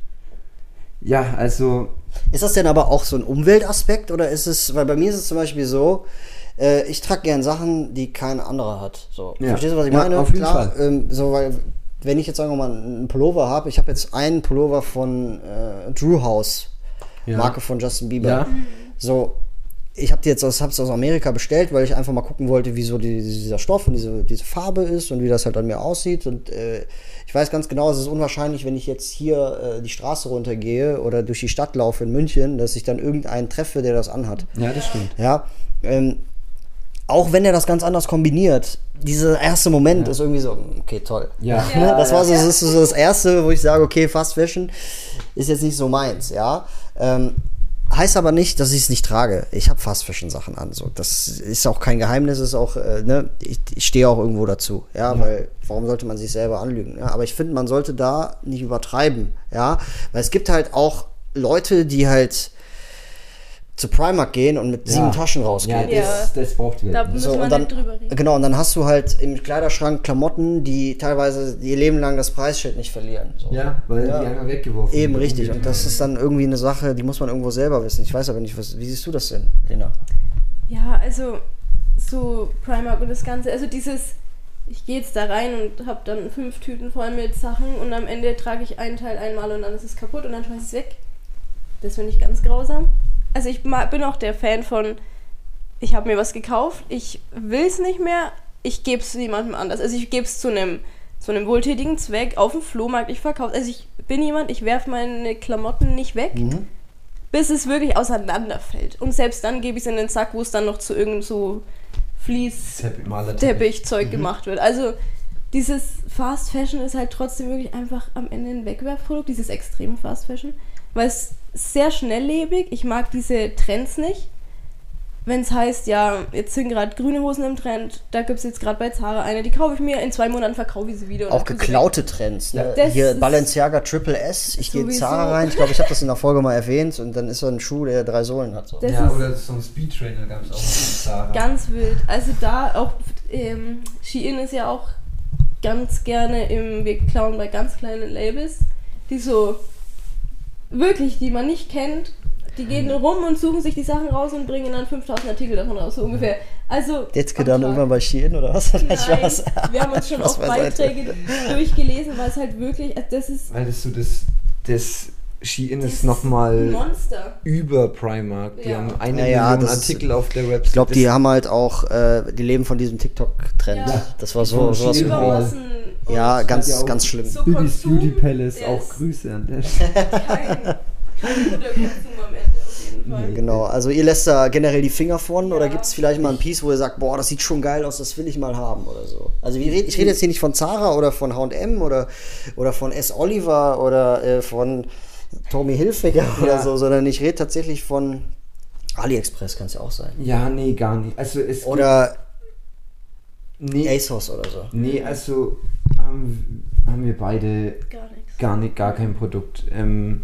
Speaker 2: ja, also
Speaker 1: Ist das denn aber auch so ein Umweltaspekt oder ist es, weil bei mir ist es zum Beispiel so, äh, ich trage gern Sachen, die kein anderer hat. So.
Speaker 2: Ja.
Speaker 1: Verstehst du, was ich
Speaker 2: Ja,
Speaker 1: meine?
Speaker 2: auf jeden
Speaker 1: Klar,
Speaker 2: Fall.
Speaker 1: Ähm, so, weil, wenn ich jetzt sagen wir mal einen Pullover habe, ich habe jetzt einen Pullover von äh, Drew House,
Speaker 2: Ja.
Speaker 1: Marke von Justin Bieber.
Speaker 2: Ja.
Speaker 1: So, ich habe die jetzt aus, hab's aus Amerika bestellt, weil ich einfach mal gucken wollte, wie so die, dieser Stoff und diese, diese Farbe ist und wie das halt an mir aussieht. Und äh, ich weiß ganz genau, es ist unwahrscheinlich, wenn ich jetzt hier äh, die Straße runtergehe oder durch die Stadt laufe in München, dass ich dann irgendeinen treffe, der das anhat.
Speaker 2: ja, das stimmt.
Speaker 1: Ja, ähm, auch wenn er das ganz anders kombiniert, dieser erste Moment ist irgendwie so, okay, toll.
Speaker 2: Ja.
Speaker 1: Ne? Das war so, das ist so das erste, wo ich sage, okay, Fast Fashion ist jetzt nicht so meins, ja. Ähm, heißt aber nicht, dass ich es nicht trage. Ich habe Fast Fashion Sachen an, so. Das ist auch kein Geheimnis, ist auch, äh, ne, ich, ich stehe auch irgendwo dazu, ja, weil warum sollte man sich selber anlügen? Ja? Aber ich finde, man sollte da nicht übertreiben, ja, weil es gibt halt auch Leute, die halt zu Primark gehen und mit sieben Taschen rausgehen.
Speaker 2: Ja, das, das braucht wir.
Speaker 3: Da müssen
Speaker 1: So,
Speaker 3: wir
Speaker 1: dann,
Speaker 3: nicht drüber reden.
Speaker 1: genau, und dann hast du halt im Kleiderschrank Klamotten, die teilweise ihr Leben lang das Preisschild nicht verlieren. So.
Speaker 2: Ja, weil
Speaker 1: Ja.
Speaker 2: die einmal weggeworfen
Speaker 1: Eben
Speaker 2: werden.
Speaker 1: richtig. Und das ist dann irgendwie eine Sache, die muss man irgendwo selber wissen. Ich weiß aber nicht, was, wie siehst du das denn, Lena?
Speaker 3: Ja, also so Primark und das Ganze, also dieses, ich gehe jetzt da rein und habe dann fünf Tüten voll mit Sachen und am Ende trage ich einen Teil einmal und dann ist es kaputt und dann schmeiße ich es weg. Das finde ich ganz grausam. Also ich bin auch der Fan von, ich habe mir was gekauft, ich will es nicht mehr, ich gebe es jemandem anders. Also ich gebe es zu einem zu einem wohltätigen Zweck auf dem Flohmarkt, ich verkaufe. Also ich bin jemand, ich werfe meine Klamotten nicht weg bis es wirklich auseinanderfällt. Und selbst dann gebe ich es in den Sack, wo es dann noch zu irgend so. Fließteppichzeug gemacht wird. Also dieses Fast Fashion ist halt trotzdem wirklich einfach am Ende ein Wegwerfprodukt, dieses extreme Fast Fashion, weil es sehr schnelllebig. Ich mag diese Trends nicht. Wenn es heißt, ja, jetzt sind gerade grüne Hosen im Trend, da gibt es jetzt gerade bei Zara eine, die kaufe ich mir, in zwei Monaten verkaufe ich sie wieder. und
Speaker 1: Auch geklaute Trends. Ne?
Speaker 3: Das
Speaker 1: Hier Balenciaga Triple S. Ich gehe in. Zara rein. Ich glaube, ich habe das in der Folge mal erwähnt. Und dann ist so ein Schuh, der drei Sohlen hat. So.
Speaker 3: Das
Speaker 2: ja,
Speaker 3: ist-
Speaker 2: oder so ein Speedtrainer gab es auch. in Zara.
Speaker 3: Ganz wild. Also da auch, ähm, Shein ist ja auch ganz gerne im, wir klauen bei ganz kleinen Labels, die so, wirklich, die man nicht kennt, die gehen rum und suchen sich die Sachen raus und bringen dann 5000 Artikel davon raus, so ungefähr. Also,
Speaker 1: Jetzt
Speaker 3: am
Speaker 1: dann irgendwann bei Shein oder was?
Speaker 3: Nein,
Speaker 1: Spaß.
Speaker 3: wir haben uns schon
Speaker 1: Spaß
Speaker 3: auch. Beiträge durchgelesen, weil es halt wirklich, also das ist
Speaker 2: Weil das so das, das Shein
Speaker 3: das
Speaker 2: ist nochmal
Speaker 3: Monster.
Speaker 2: über Primark. Die
Speaker 3: Ja.
Speaker 2: haben eine
Speaker 1: Ja, ja,
Speaker 2: Million
Speaker 1: das ist-
Speaker 2: Artikel auf der Website.
Speaker 1: Ich glaube, die haben halt auch, äh, die leben von diesem TikTok-Trend.
Speaker 3: Ja.
Speaker 1: Das war so, sowas
Speaker 2: Shein.
Speaker 3: Und
Speaker 1: Ja, ganz,
Speaker 2: ja
Speaker 1: ganz schlimm.
Speaker 3: so
Speaker 2: Bibis Beauty Palace,
Speaker 3: der
Speaker 2: auch Grüße an der Stelle.
Speaker 3: kein, kein guter Konsum am Ende Fall.
Speaker 1: Genau, also ihr lässt da generell die Finger von oder
Speaker 3: Ja.
Speaker 1: gibt es vielleicht mal ein Piece, wo ihr sagt, boah, das sieht schon geil aus, das will ich mal haben oder so. Also red, ich rede jetzt hier nicht von Zara oder von H&M oder, oder von S. Oliver oder äh, von Tommy Hilfiger oder
Speaker 2: Ja.
Speaker 1: so, sondern ich rede tatsächlich von AliExpress, kann es ja auch sein.
Speaker 2: Ja, nee, gar nicht. Also es
Speaker 1: Oder
Speaker 2: gibt, nee,
Speaker 1: ASOS oder so.
Speaker 2: nee, also haben, haben wir beide
Speaker 3: Gar nichts.
Speaker 2: gar nicht, gar kein Produkt. Ähm,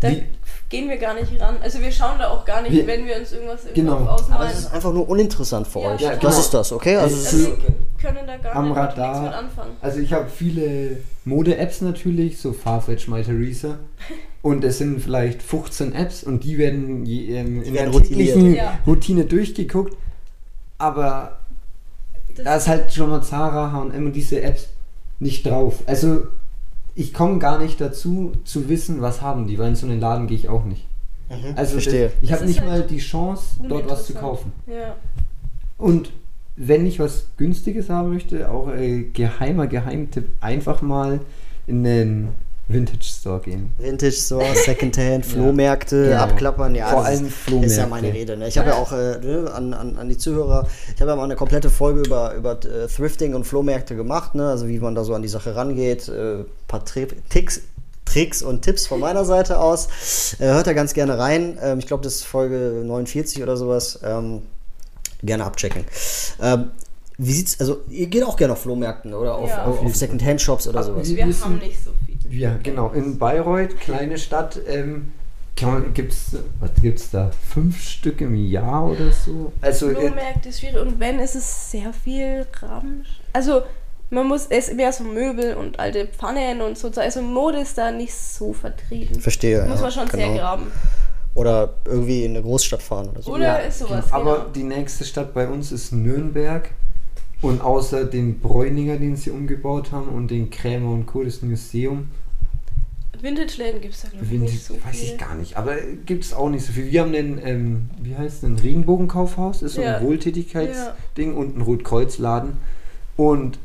Speaker 3: Da
Speaker 2: wie,
Speaker 3: gehen wir gar nicht ran. Also wir schauen da auch gar nicht,
Speaker 2: Wir-
Speaker 3: wenn wir uns irgendwas im
Speaker 2: Genau.
Speaker 3: Kopf
Speaker 1: Aber
Speaker 3: ausmalen.
Speaker 1: es ist einfach nur uninteressant für
Speaker 3: Ja,
Speaker 1: euch.
Speaker 3: ja,
Speaker 1: das ist das, okay? Also,
Speaker 3: also wir können da gar
Speaker 2: Am
Speaker 3: nicht,
Speaker 2: Radar.
Speaker 3: nichts mit anfangen.
Speaker 2: Also ich habe viele Mode-Apps natürlich, so Farfetch, My Theresa. Und es sind vielleicht 15 Apps und die werden je, ähm, in
Speaker 1: werden
Speaker 2: der täglichen.
Speaker 3: Ja.
Speaker 2: Routine durchgeguckt. Aber
Speaker 3: Das-
Speaker 2: da ist halt schon mal Zara, H&M und diese Apps nicht drauf. Also ich komme gar nicht dazu zu wissen, was haben die, weil in so einen Laden gehe ich auch nicht.
Speaker 1: Mhm,
Speaker 2: Also
Speaker 1: verstehe.
Speaker 2: Das, ich habe nicht
Speaker 3: halt
Speaker 2: mal die Chance, dort was zu kaufen.
Speaker 3: Ja.
Speaker 2: Und wenn ich was Günstiges haben möchte, auch äh, geheimer Geheimtipp, einfach mal in den Vintage Store gehen.
Speaker 1: Vintage Store, Secondhand, Flohmärkte,
Speaker 2: Genau.
Speaker 1: abklappern, ja,
Speaker 2: Vor
Speaker 1: das
Speaker 2: allem
Speaker 1: ist,
Speaker 2: Flohmärkte.
Speaker 1: ist ja meine Rede. Ne? Ich habe ja auch äh, ne, an, an, an die Zuhörer, ich habe ja mal eine komplette Folge über, über äh, Thrifting und Flohmärkte gemacht, ne? also wie man da so an die Sache rangeht, äh, paar Tri Ticks, Tricks und Tipps von meiner Seite aus. Äh, hört da ganz gerne rein. Ähm, ich glaube, das ist Folge 49 oder sowas. Ähm, gerne abchecken. Ähm, wie sieht's, also ihr geht auch gerne auf Flohmärkten oder auf,
Speaker 3: Ja.
Speaker 1: auf, auf Secondhand-Shops oder sowas?
Speaker 2: wir
Speaker 3: haben nicht so viel.
Speaker 2: Ja, genau. In Bayreuth, kleine Stadt, ähm, kann man, gibt's, was gibt's da? Fünf Stück im Jahr oder so? Also, äh,
Speaker 3: Flohmärkte ist schwierig und wenn, ist es sehr viel Ramsch. Also man muss, es mehr so Möbel und alte Pfannen und so. Also Mode ist da nicht so vertreten.
Speaker 1: Verstehe.
Speaker 3: Muss
Speaker 1: ja,
Speaker 3: man schon sehr
Speaker 1: genau.
Speaker 3: graben.
Speaker 1: Oder irgendwie in eine Großstadt fahren oder so.
Speaker 3: Oder ist sowas,
Speaker 2: genau. Aber
Speaker 3: genau.
Speaker 2: die nächste Stadt bei uns ist Nürnberg. Und außer den Bräuninger, den sie umgebaut haben, und den Krämer und Co., das Museum,
Speaker 3: Vintage-Läden gibt es da, glaube ich,
Speaker 2: Vintage,
Speaker 3: nicht so
Speaker 2: weiß
Speaker 3: viel.
Speaker 2: ich gar nicht, aber gibt es auch nicht so viel. Wir haben den, ähm, wie heißt denn, Regenbogenkaufhaus, ist so
Speaker 3: Ja.
Speaker 2: ein Wohltätigkeitsding und ein Rotkreuzladen. Und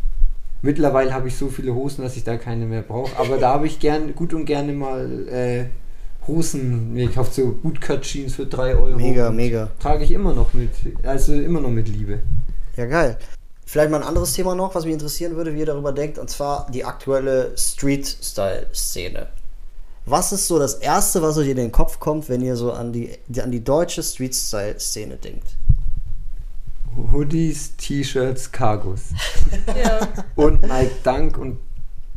Speaker 2: mittlerweile habe ich so viele Hosen, dass ich da keine mehr brauche. Aber da habe ich gern, gut und gerne mal äh, Hosen mir gekauft, so Bootcut-Jeans für 3 Euro.
Speaker 1: Mega, mega.
Speaker 2: Trage ich immer noch mit, also immer noch mit Liebe.
Speaker 1: Ja, geil. Vielleicht mal ein anderes Thema noch, was mich interessieren würde, wie ihr darüber denkt, und zwar die aktuelle Street-Style-Szene. Was ist so das Erste, was euch in den Kopf kommt, wenn ihr so an die, an die deutsche Street-Style-Szene denkt?
Speaker 2: Hoodies, T-Shirts, Cargos.
Speaker 3: Ja.
Speaker 2: Und Nike Dunk und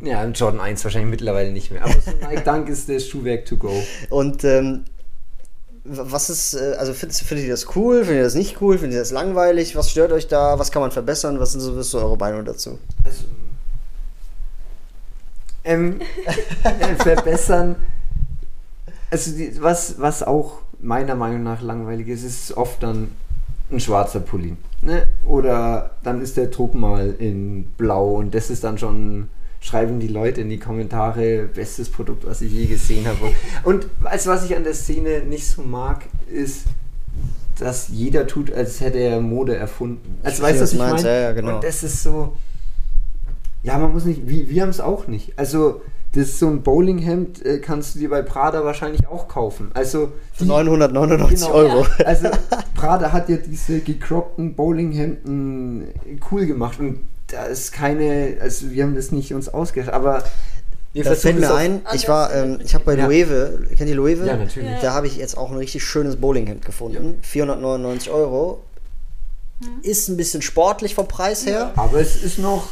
Speaker 2: ja, Jordan 1 wahrscheinlich mittlerweile nicht mehr. Aber so Nike Dunk ist das Schuhwerk to go.
Speaker 1: Und ähm, was ist, äh, also findet, findet ihr das cool? Findet ihr das nicht cool? Findet ihr das langweilig? Was stört euch da? Was kann man verbessern? Was sind so, was so eure Meinung dazu?
Speaker 2: Also, ähm, äh, verbessern. Also die, was, was auch meiner Meinung nach langweilig ist, ist oft dann ein schwarzer Pulli. Ne? Oder dann ist der Druck mal in blau und das ist dann schon, schreiben die Leute in die Kommentare, bestes Produkt, was ich je gesehen habe. Und als was ich an der Szene nicht so mag, ist, dass jeder tut, als hätte er Mode erfunden. Also
Speaker 1: verstehe,
Speaker 2: weißt du,
Speaker 1: was
Speaker 2: ich meine?
Speaker 1: Ja, ja, genau.
Speaker 2: Und das ist so, ja, man muss nicht, wir, wir haben es auch nicht. Also, das so ein Bowlinghemd äh, kannst du dir bei Prada wahrscheinlich auch kaufen. Also,
Speaker 1: Für
Speaker 2: die-
Speaker 1: 999
Speaker 2: Genau.
Speaker 1: Euro.
Speaker 2: also Prada hat ja diese gekroppten Bowlinghemden cool gemacht und da ist keine, also wir haben das nicht uns ausgedacht, aber wir
Speaker 1: Da fällt mir ein, ich
Speaker 3: anders
Speaker 1: war, ähm, ich habe bei
Speaker 2: Ja.
Speaker 1: Loewe, kennt ihr Loewe?
Speaker 2: Ja, natürlich.
Speaker 3: Ja.
Speaker 1: Da habe ich jetzt auch ein richtig schönes Bowlinghemd gefunden. 499 Euro. Ist ein bisschen sportlich vom Preis her.
Speaker 2: Aber es ist noch,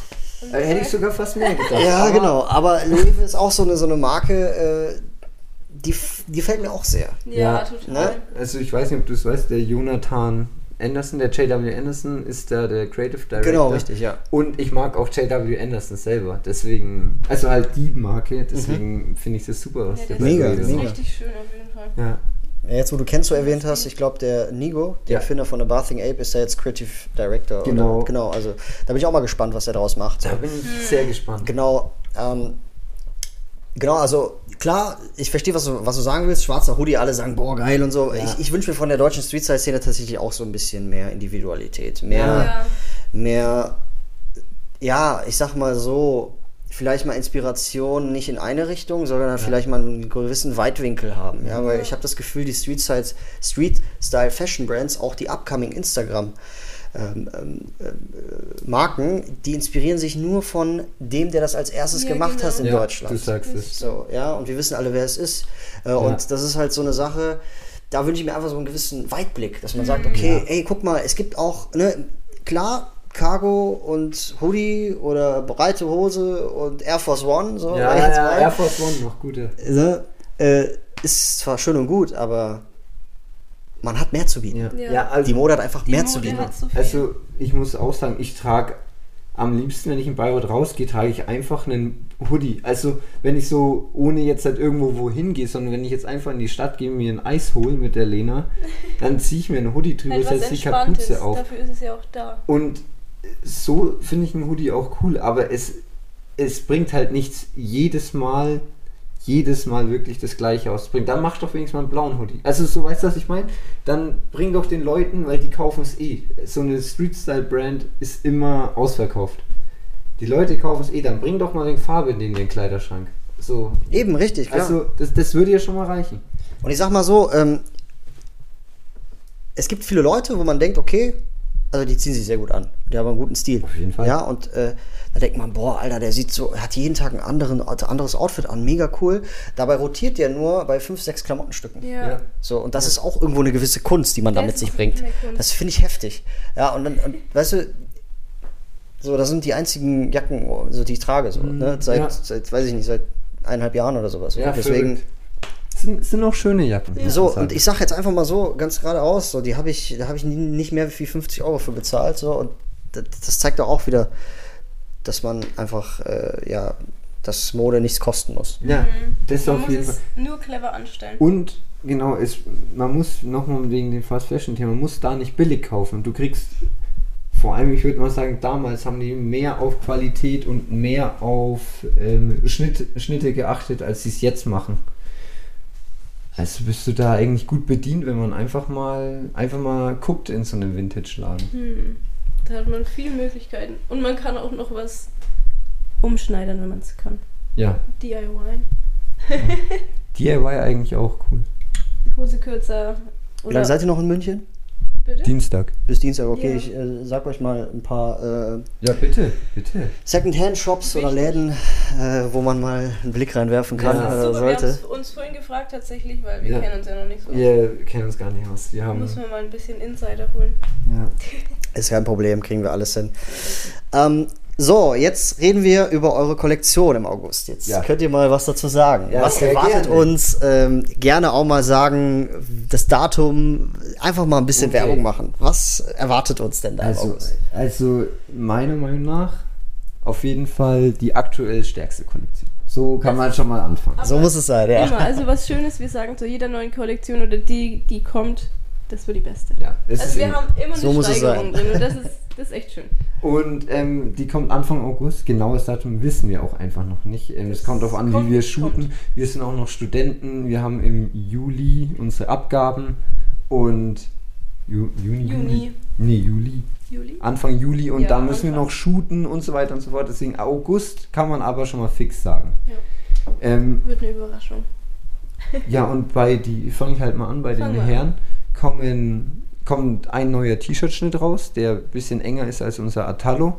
Speaker 2: äh, hätte ich sogar fast mehr gedacht.
Speaker 1: Ja,
Speaker 2: aber
Speaker 1: genau. Aber Loewe ist auch so eine, so eine Marke, äh, die, die gefällt mir auch sehr.
Speaker 3: Ja,
Speaker 2: Ja,
Speaker 3: total.
Speaker 1: ne?
Speaker 2: Also ich weiß nicht, ob du es weißt, der Jonathan Anderson, der JW Anderson, ist da der Creative Director.
Speaker 1: Genau, richtig, ja.
Speaker 2: Und ich mag auch JW Anderson selber, deswegen, also halt die Marke, deswegen finde ich das super, was
Speaker 3: Ja,
Speaker 2: der
Speaker 1: Mega,
Speaker 3: ist
Speaker 1: mega.
Speaker 3: richtig schön auf jeden Fall.
Speaker 2: Ja.
Speaker 1: Jetzt, wo du Kenzo erwähnt hast, ich glaube, der Nigo, der
Speaker 2: Ja.
Speaker 1: Erfinder von der Bathing Ape, ist da jetzt Creative Director.
Speaker 2: Genau.
Speaker 1: Oder, genau, also da bin ich auch mal gespannt, was er daraus macht.
Speaker 2: Da bin ich sehr gespannt.
Speaker 1: Genau, ähm, genau, also klar, ich verstehe, was du, was du sagen willst. Schwarzer Hoodie, alle sagen, boah, geil und so. Ich, ich wünsche mir von der deutschen Street-Style-Szene tatsächlich auch so ein bisschen mehr Individualität. Mehr,
Speaker 3: Ja.
Speaker 1: mehr, ja, ich sag mal so, vielleicht mal Inspiration nicht in eine Richtung, sondern vielleicht mal einen gewissen Weitwinkel haben. Ja, weil ich habe das Gefühl, die Street-Style Street Style Fashion Brands, auch die upcoming Instagram ähm, ähm, äh, Marken, die inspirieren sich nur von dem, der das als erstes
Speaker 3: Ja,
Speaker 1: gemacht
Speaker 3: genau.
Speaker 1: hat in
Speaker 2: Ja,
Speaker 1: Deutschland.
Speaker 2: du sagst es.
Speaker 1: So, ja, und wir wissen alle, wer es ist. Äh, Und das ist halt so eine Sache, da wünsche ich mir einfach so einen gewissen Weitblick, dass man sagt, okay, ey, guck mal, es gibt auch, ne, klar, Cargo und Hoodie oder breite Hose und Air Force One, so
Speaker 2: Ja, ja. Air Force One noch gute.
Speaker 1: Ne? Äh, ist zwar schön und gut, aber man hat mehr zu bieten.
Speaker 2: Ja,
Speaker 3: Ja.
Speaker 2: also,
Speaker 1: Die Mode hat einfach mehr
Speaker 3: Mode
Speaker 1: zu bieten.
Speaker 3: so
Speaker 2: also ich muss auch sagen, ich trage am liebsten, wenn ich in Bayreuth rausgehe, trage ich einfach einen Hoodie. Also wenn ich so ohne jetzt halt irgendwo wohin gehe, sondern wenn ich jetzt einfach in die Stadt gehe, mir ein Eis hole mit der Lena, dann ziehe ich mir einen Hoodie drüber,
Speaker 3: halt was
Speaker 2: setze die. Kapuze auf.
Speaker 3: Dafür ist es ja auch da.
Speaker 2: Und so finde ich einen Hoodie auch cool, aber es, es bringt halt nichts jedes Mal, jedes Mal wirklich das gleiche auszubringen. Dann mach doch wenigstens mal einen blauen Hoodie. Also so weißt du, was ich meine? Dann bring doch den Leuten, weil die kaufen es eh. So eine Street-Style-Brand ist immer ausverkauft. Die Leute kaufen es eh, dann bring doch mal den Farbe in den, den Kleiderschrank. So.
Speaker 1: Eben, richtig, klar.
Speaker 2: Also das, das würde ja schon mal reichen.
Speaker 1: Und ich sag mal so, ähm, es gibt viele Leute, wo man denkt, okay, also die ziehen sich sehr gut an. Die haben einen guten Stil.
Speaker 2: Auf jeden Fall.
Speaker 1: Ja, und äh, da denkt man, boah, Alter, der sieht so, er hat jeden Tag ein anderen, anderes Outfit an, mega cool. Dabei rotiert der nur bei fünf, sechs Klamottenstücken.
Speaker 3: Ja.
Speaker 2: Ja.
Speaker 1: So, und das ist auch irgendwo eine gewisse Kunst, die man da mit sich bringt. Das finde ich heftig. Ja, und dann, und, weißt du, so, das sind die einzigen Jacken, so, die ich trage, so, ne? Seit,
Speaker 2: ja.
Speaker 1: seit, weiß ich nicht, seit eineinhalb Jahren oder sowas.
Speaker 2: Ja,
Speaker 1: Deswegen.
Speaker 2: verrückt. Sind, sind auch schöne Jacken. muss
Speaker 1: So, und ich sag jetzt einfach mal so, ganz geradeaus, so, die habe ich, da habe ich nicht mehr wie 50 Euro für bezahlt, so, und das, das zeigt doch auch wieder, dass man einfach, äh, ja, dass Mode nichts kosten muss.
Speaker 2: Ja, das
Speaker 3: Man
Speaker 2: auf
Speaker 3: muss
Speaker 2: jeden Fall.
Speaker 3: es nur clever anstellen.
Speaker 2: Und genau, es, man muss nochmal wegen dem Fast Fashion Thema, man muss da nicht billig kaufen. Du kriegst, vor allem, ich würde mal sagen, damals haben die mehr auf Qualität und mehr auf ähm, Schnitt, Schnitte geachtet, als sie es jetzt machen. Also bist du da eigentlich gut bedient, wenn man einfach mal einfach mal guckt in so einem Vintage-Laden.
Speaker 3: Hm. Da hat man viele Möglichkeiten. Und man kann auch noch was umschneidern, wenn man es kann.
Speaker 2: Ja,
Speaker 3: DIY.
Speaker 2: DIY eigentlich auch cool.
Speaker 3: Hose kürzer.
Speaker 1: Wie lange seid ihr noch in München?
Speaker 3: Bitte?
Speaker 2: Dienstag.
Speaker 1: Bis Dienstag, okay.
Speaker 3: Ja.
Speaker 1: Ich äh, sag euch mal ein paar äh,
Speaker 2: Ja, bitte, bitte.
Speaker 1: Second-Hand-Shops oder. Läden, äh, wo man mal einen Blick reinwerfen kann
Speaker 2: Ja.
Speaker 1: oder
Speaker 3: Super, wir
Speaker 1: sollte.
Speaker 3: haben uns vorhin gefragt tatsächlich, weil wir
Speaker 2: Ja.
Speaker 3: kennen uns ja noch nicht so.
Speaker 2: Wir kennen uns gar nicht aus. Wir haben.
Speaker 3: Muss man mal ein bisschen Insider holen.
Speaker 2: Ja.
Speaker 1: Ist kein Problem, kriegen wir alles hin. Ähm, so, jetzt reden wir über eure Kollektion im August. Jetzt
Speaker 2: Ja.
Speaker 1: könnt ihr mal was dazu sagen.
Speaker 2: Ja,
Speaker 1: was erwartet
Speaker 2: gerne.
Speaker 1: uns? Ähm, gerne auch mal sagen, das Datum, einfach mal ein bisschen
Speaker 2: Okay.
Speaker 1: Werbung machen. Was erwartet uns denn da im
Speaker 2: Also,
Speaker 1: August?
Speaker 2: also meiner Meinung nach auf jeden Fall die aktuell stärkste Kollektion. So kann man schon mal anfangen.
Speaker 1: So muss es sein, ja.
Speaker 3: Immer, also was Schönes, wir sagen zu jeder neuen Kollektion oder die, die kommt, das wird die beste.
Speaker 2: Ja, es ist
Speaker 3: Also wir haben immer
Speaker 1: So
Speaker 3: eine
Speaker 1: es
Speaker 3: Steigerung drin und das ist, das ist echt schön.
Speaker 2: Und ähm, die kommt Anfang August. Genaues Datum wissen wir auch einfach noch nicht. Ähm, es kommt darauf an,
Speaker 3: kommt,
Speaker 2: wie wir
Speaker 3: kommt.
Speaker 2: shooten. Wir sind auch noch Studenten. Wir haben im Juli unsere Abgaben und Ju Juni, Juli?
Speaker 3: Juni.
Speaker 2: Nee, Juli.
Speaker 3: Juli?
Speaker 2: Anfang Juli und
Speaker 3: Ja,
Speaker 2: da müssen wir noch shooten und so weiter und so fort. Deswegen August kann man aber schon mal fix sagen.
Speaker 3: Ja.
Speaker 2: Ähm,
Speaker 3: Wird eine Überraschung.
Speaker 2: Ja, und bei die, fange ich halt mal an, bei
Speaker 3: Fang
Speaker 2: den. Herren kommen, kommt ein neuer T-Shirt-Schnitt raus, der ein bisschen enger ist als unser Atallo.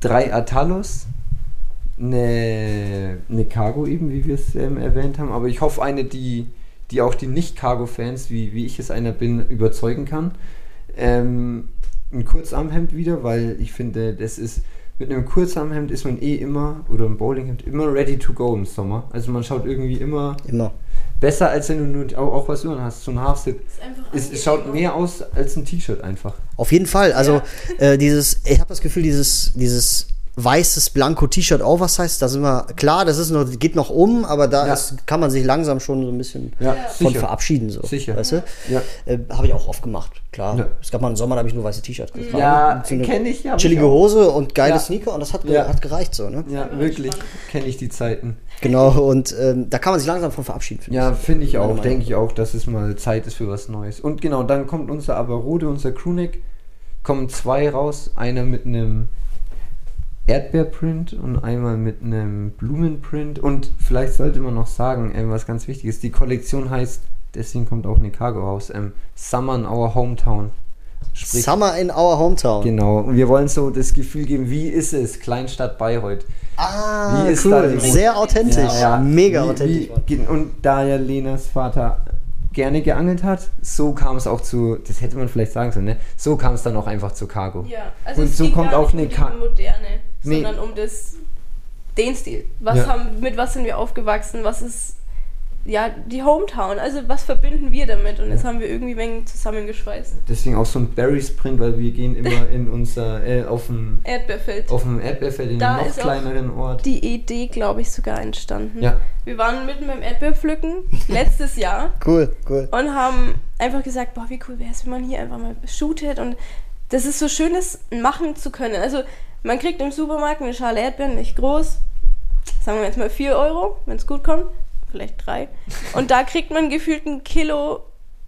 Speaker 2: Drei Atallos, eine, eine Cargo eben, wie wir es ähm, erwähnt haben, aber ich hoffe eine, die, die auch die Nicht-Cargo-Fans, wie, wie ich es einer bin, überzeugen kann. Ähm, ein Kurzarmhemd wieder, weil ich finde, das ist mit einem Kurzarmhemd ist man eh immer, oder ein Bowlinghemd, immer ready to go im Sommer. Also man schaut irgendwie immer
Speaker 1: Immer.
Speaker 2: Besser, als wenn du nur auch, auch was über hast. So ein Halfsit.
Speaker 3: Ist einfach
Speaker 2: Es, es schaut mehr aus als ein T-Shirt einfach.
Speaker 1: Auf jeden Fall. Also äh, dieses, ich habe das Gefühl, dieses, dieses weißes Blanko T-Shirt Oversize, da sind wir klar, das ist noch, geht noch um, aber da
Speaker 2: Ja.
Speaker 1: ist, kann man sich langsam schon so ein bisschen
Speaker 2: Ja,
Speaker 1: von
Speaker 2: sicher.
Speaker 1: verabschieden. So,
Speaker 2: Sicher.
Speaker 1: Weißt du?
Speaker 2: Ja.
Speaker 1: Äh, habe ich auch oft gemacht, klar.
Speaker 2: Ja.
Speaker 1: Es gab mal einen Sommer, da habe ich nur weiße T-Shirts getragen.
Speaker 2: Ja,
Speaker 1: So
Speaker 2: kenne ich, ich
Speaker 1: Chillige
Speaker 2: auch.
Speaker 1: Hose und geile
Speaker 2: Ja.
Speaker 1: Sneaker und das hat,
Speaker 2: Ja.
Speaker 1: hat gereicht so, ne?
Speaker 2: Ja, wirklich kenne ich die Zeiten.
Speaker 1: Genau, und ähm, da kann man sich langsam von verabschieden. finde
Speaker 2: Ja, finde ich auch, denke ich auch, dass es mal Zeit ist für was Neues. Und genau, dann kommt unser Aberode, unser Crewneck. Kommen zwei raus, einer mit einem Erdbeerprint und einmal mit einem Blumenprint. Und vielleicht sollte man noch sagen, ähm, was ganz wichtig ist, die Kollektion heißt, deswegen kommt auch eine Cargo raus, ähm, Summer in Our Hometown. Sprich,
Speaker 1: Summer in our hometown.
Speaker 2: Genau, und wir wollen so das Gefühl geben, wie ist es, Kleinstadt Bayreuth.
Speaker 1: Ah,
Speaker 2: Wie ist
Speaker 1: cool. Sehr authentisch. Mega
Speaker 2: wie,
Speaker 1: authentisch.
Speaker 2: Wie, und da ja Lenas Vater gerne geangelt hat. So kam es auch zu, das hätte man vielleicht sagen sollen, ne? So kam es dann auch einfach zu Cargo.
Speaker 3: Ja, also
Speaker 2: Und
Speaker 3: es
Speaker 2: so
Speaker 3: ging
Speaker 2: kommt
Speaker 3: gar
Speaker 2: auch
Speaker 3: nicht
Speaker 2: eine
Speaker 3: um die Moderne,
Speaker 2: Nee.
Speaker 3: sondern um das, den Stil. Was
Speaker 2: Ja.
Speaker 3: haben, mit was sind wir aufgewachsen? Was ist ja die Hometown? Also was verbinden wir damit? Und das haben wir irgendwie ein wenig zusammengeschweißt.
Speaker 2: Deswegen auch so ein Berry-Sprint, weil wir gehen immer in unser, äh, auf dem
Speaker 3: Erdbeerfeld.
Speaker 2: auf dem Erdbeerfeld in
Speaker 3: Da
Speaker 2: einem noch
Speaker 3: ist auch
Speaker 2: kleineren Ort.
Speaker 3: Die Idee, glaube ich, sogar entstanden.
Speaker 2: Ja.
Speaker 3: Wir waren mitten beim Erdbeerpflücken letztes Jahr
Speaker 1: Cool, cool.
Speaker 3: und haben einfach gesagt, boah, wie cool wäre es, wenn man hier einfach mal shootet und das ist so schön, das machen zu können. Also man kriegt im Supermarkt eine Schale Erdbeeren, nicht groß, sagen wir jetzt mal 4 Euro, wenn es gut kommt, vielleicht 3. Und da kriegt man gefühlt ein Kilo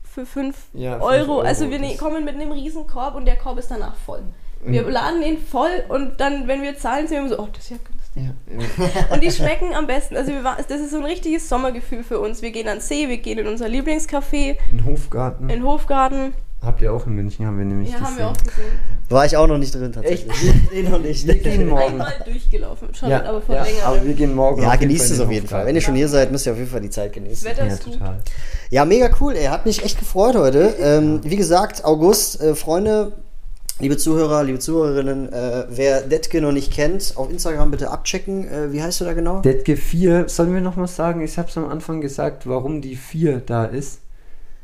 Speaker 3: für 5
Speaker 2: Ja, fünf
Speaker 3: Euro.
Speaker 2: Euro,
Speaker 3: Also wir ne kommen mit einem riesen Korb und der Korb ist danach voll. Wir
Speaker 2: Und-
Speaker 3: laden den voll und dann, wenn wir zahlen, sind wir so, oh, das ist ja günstig.
Speaker 2: Ja, ja.
Speaker 3: Und die schmecken am besten. Also wir das ist so ein richtiges Sommergefühl für uns. Wir gehen an den See, wir gehen in unser Lieblingscafé,
Speaker 2: Ein Hofgarten.
Speaker 3: in den Hofgarten.
Speaker 2: Habt ihr auch in München, haben wir nämlich
Speaker 3: Ja, haben wir auch
Speaker 2: gesehen.
Speaker 1: War ich auch noch nicht drin tatsächlich. Nee, noch nicht.
Speaker 2: Wir gehen morgen.
Speaker 3: Einmal durchgelaufen, schon,
Speaker 2: Ja,
Speaker 3: aber vor
Speaker 2: ja,
Speaker 3: längerem.
Speaker 2: aber wir gehen morgen.
Speaker 1: Ja, genießt
Speaker 2: Fall
Speaker 1: es auf
Speaker 2: den
Speaker 1: jeden Fall.
Speaker 2: Hofgarten.
Speaker 1: Wenn ihr schon hier seid, müsst ihr auf jeden Fall die Zeit
Speaker 3: das
Speaker 1: genießen.
Speaker 3: Wetter
Speaker 2: Ja,
Speaker 3: ist gut.
Speaker 2: total.
Speaker 1: Ja, mega cool, ey. Hat mich echt gefreut heute. Ähm, wie gesagt, August, äh, Freunde, liebe Zuhörer, liebe Zuhörerinnen, äh, wer Detke noch nicht kennt, auf Instagram bitte abchecken. Äh, wie heißt du da genau?
Speaker 2: Detke 4, sollen wir noch mal sagen? Ich habe es am Anfang gesagt, warum die 4 da ist.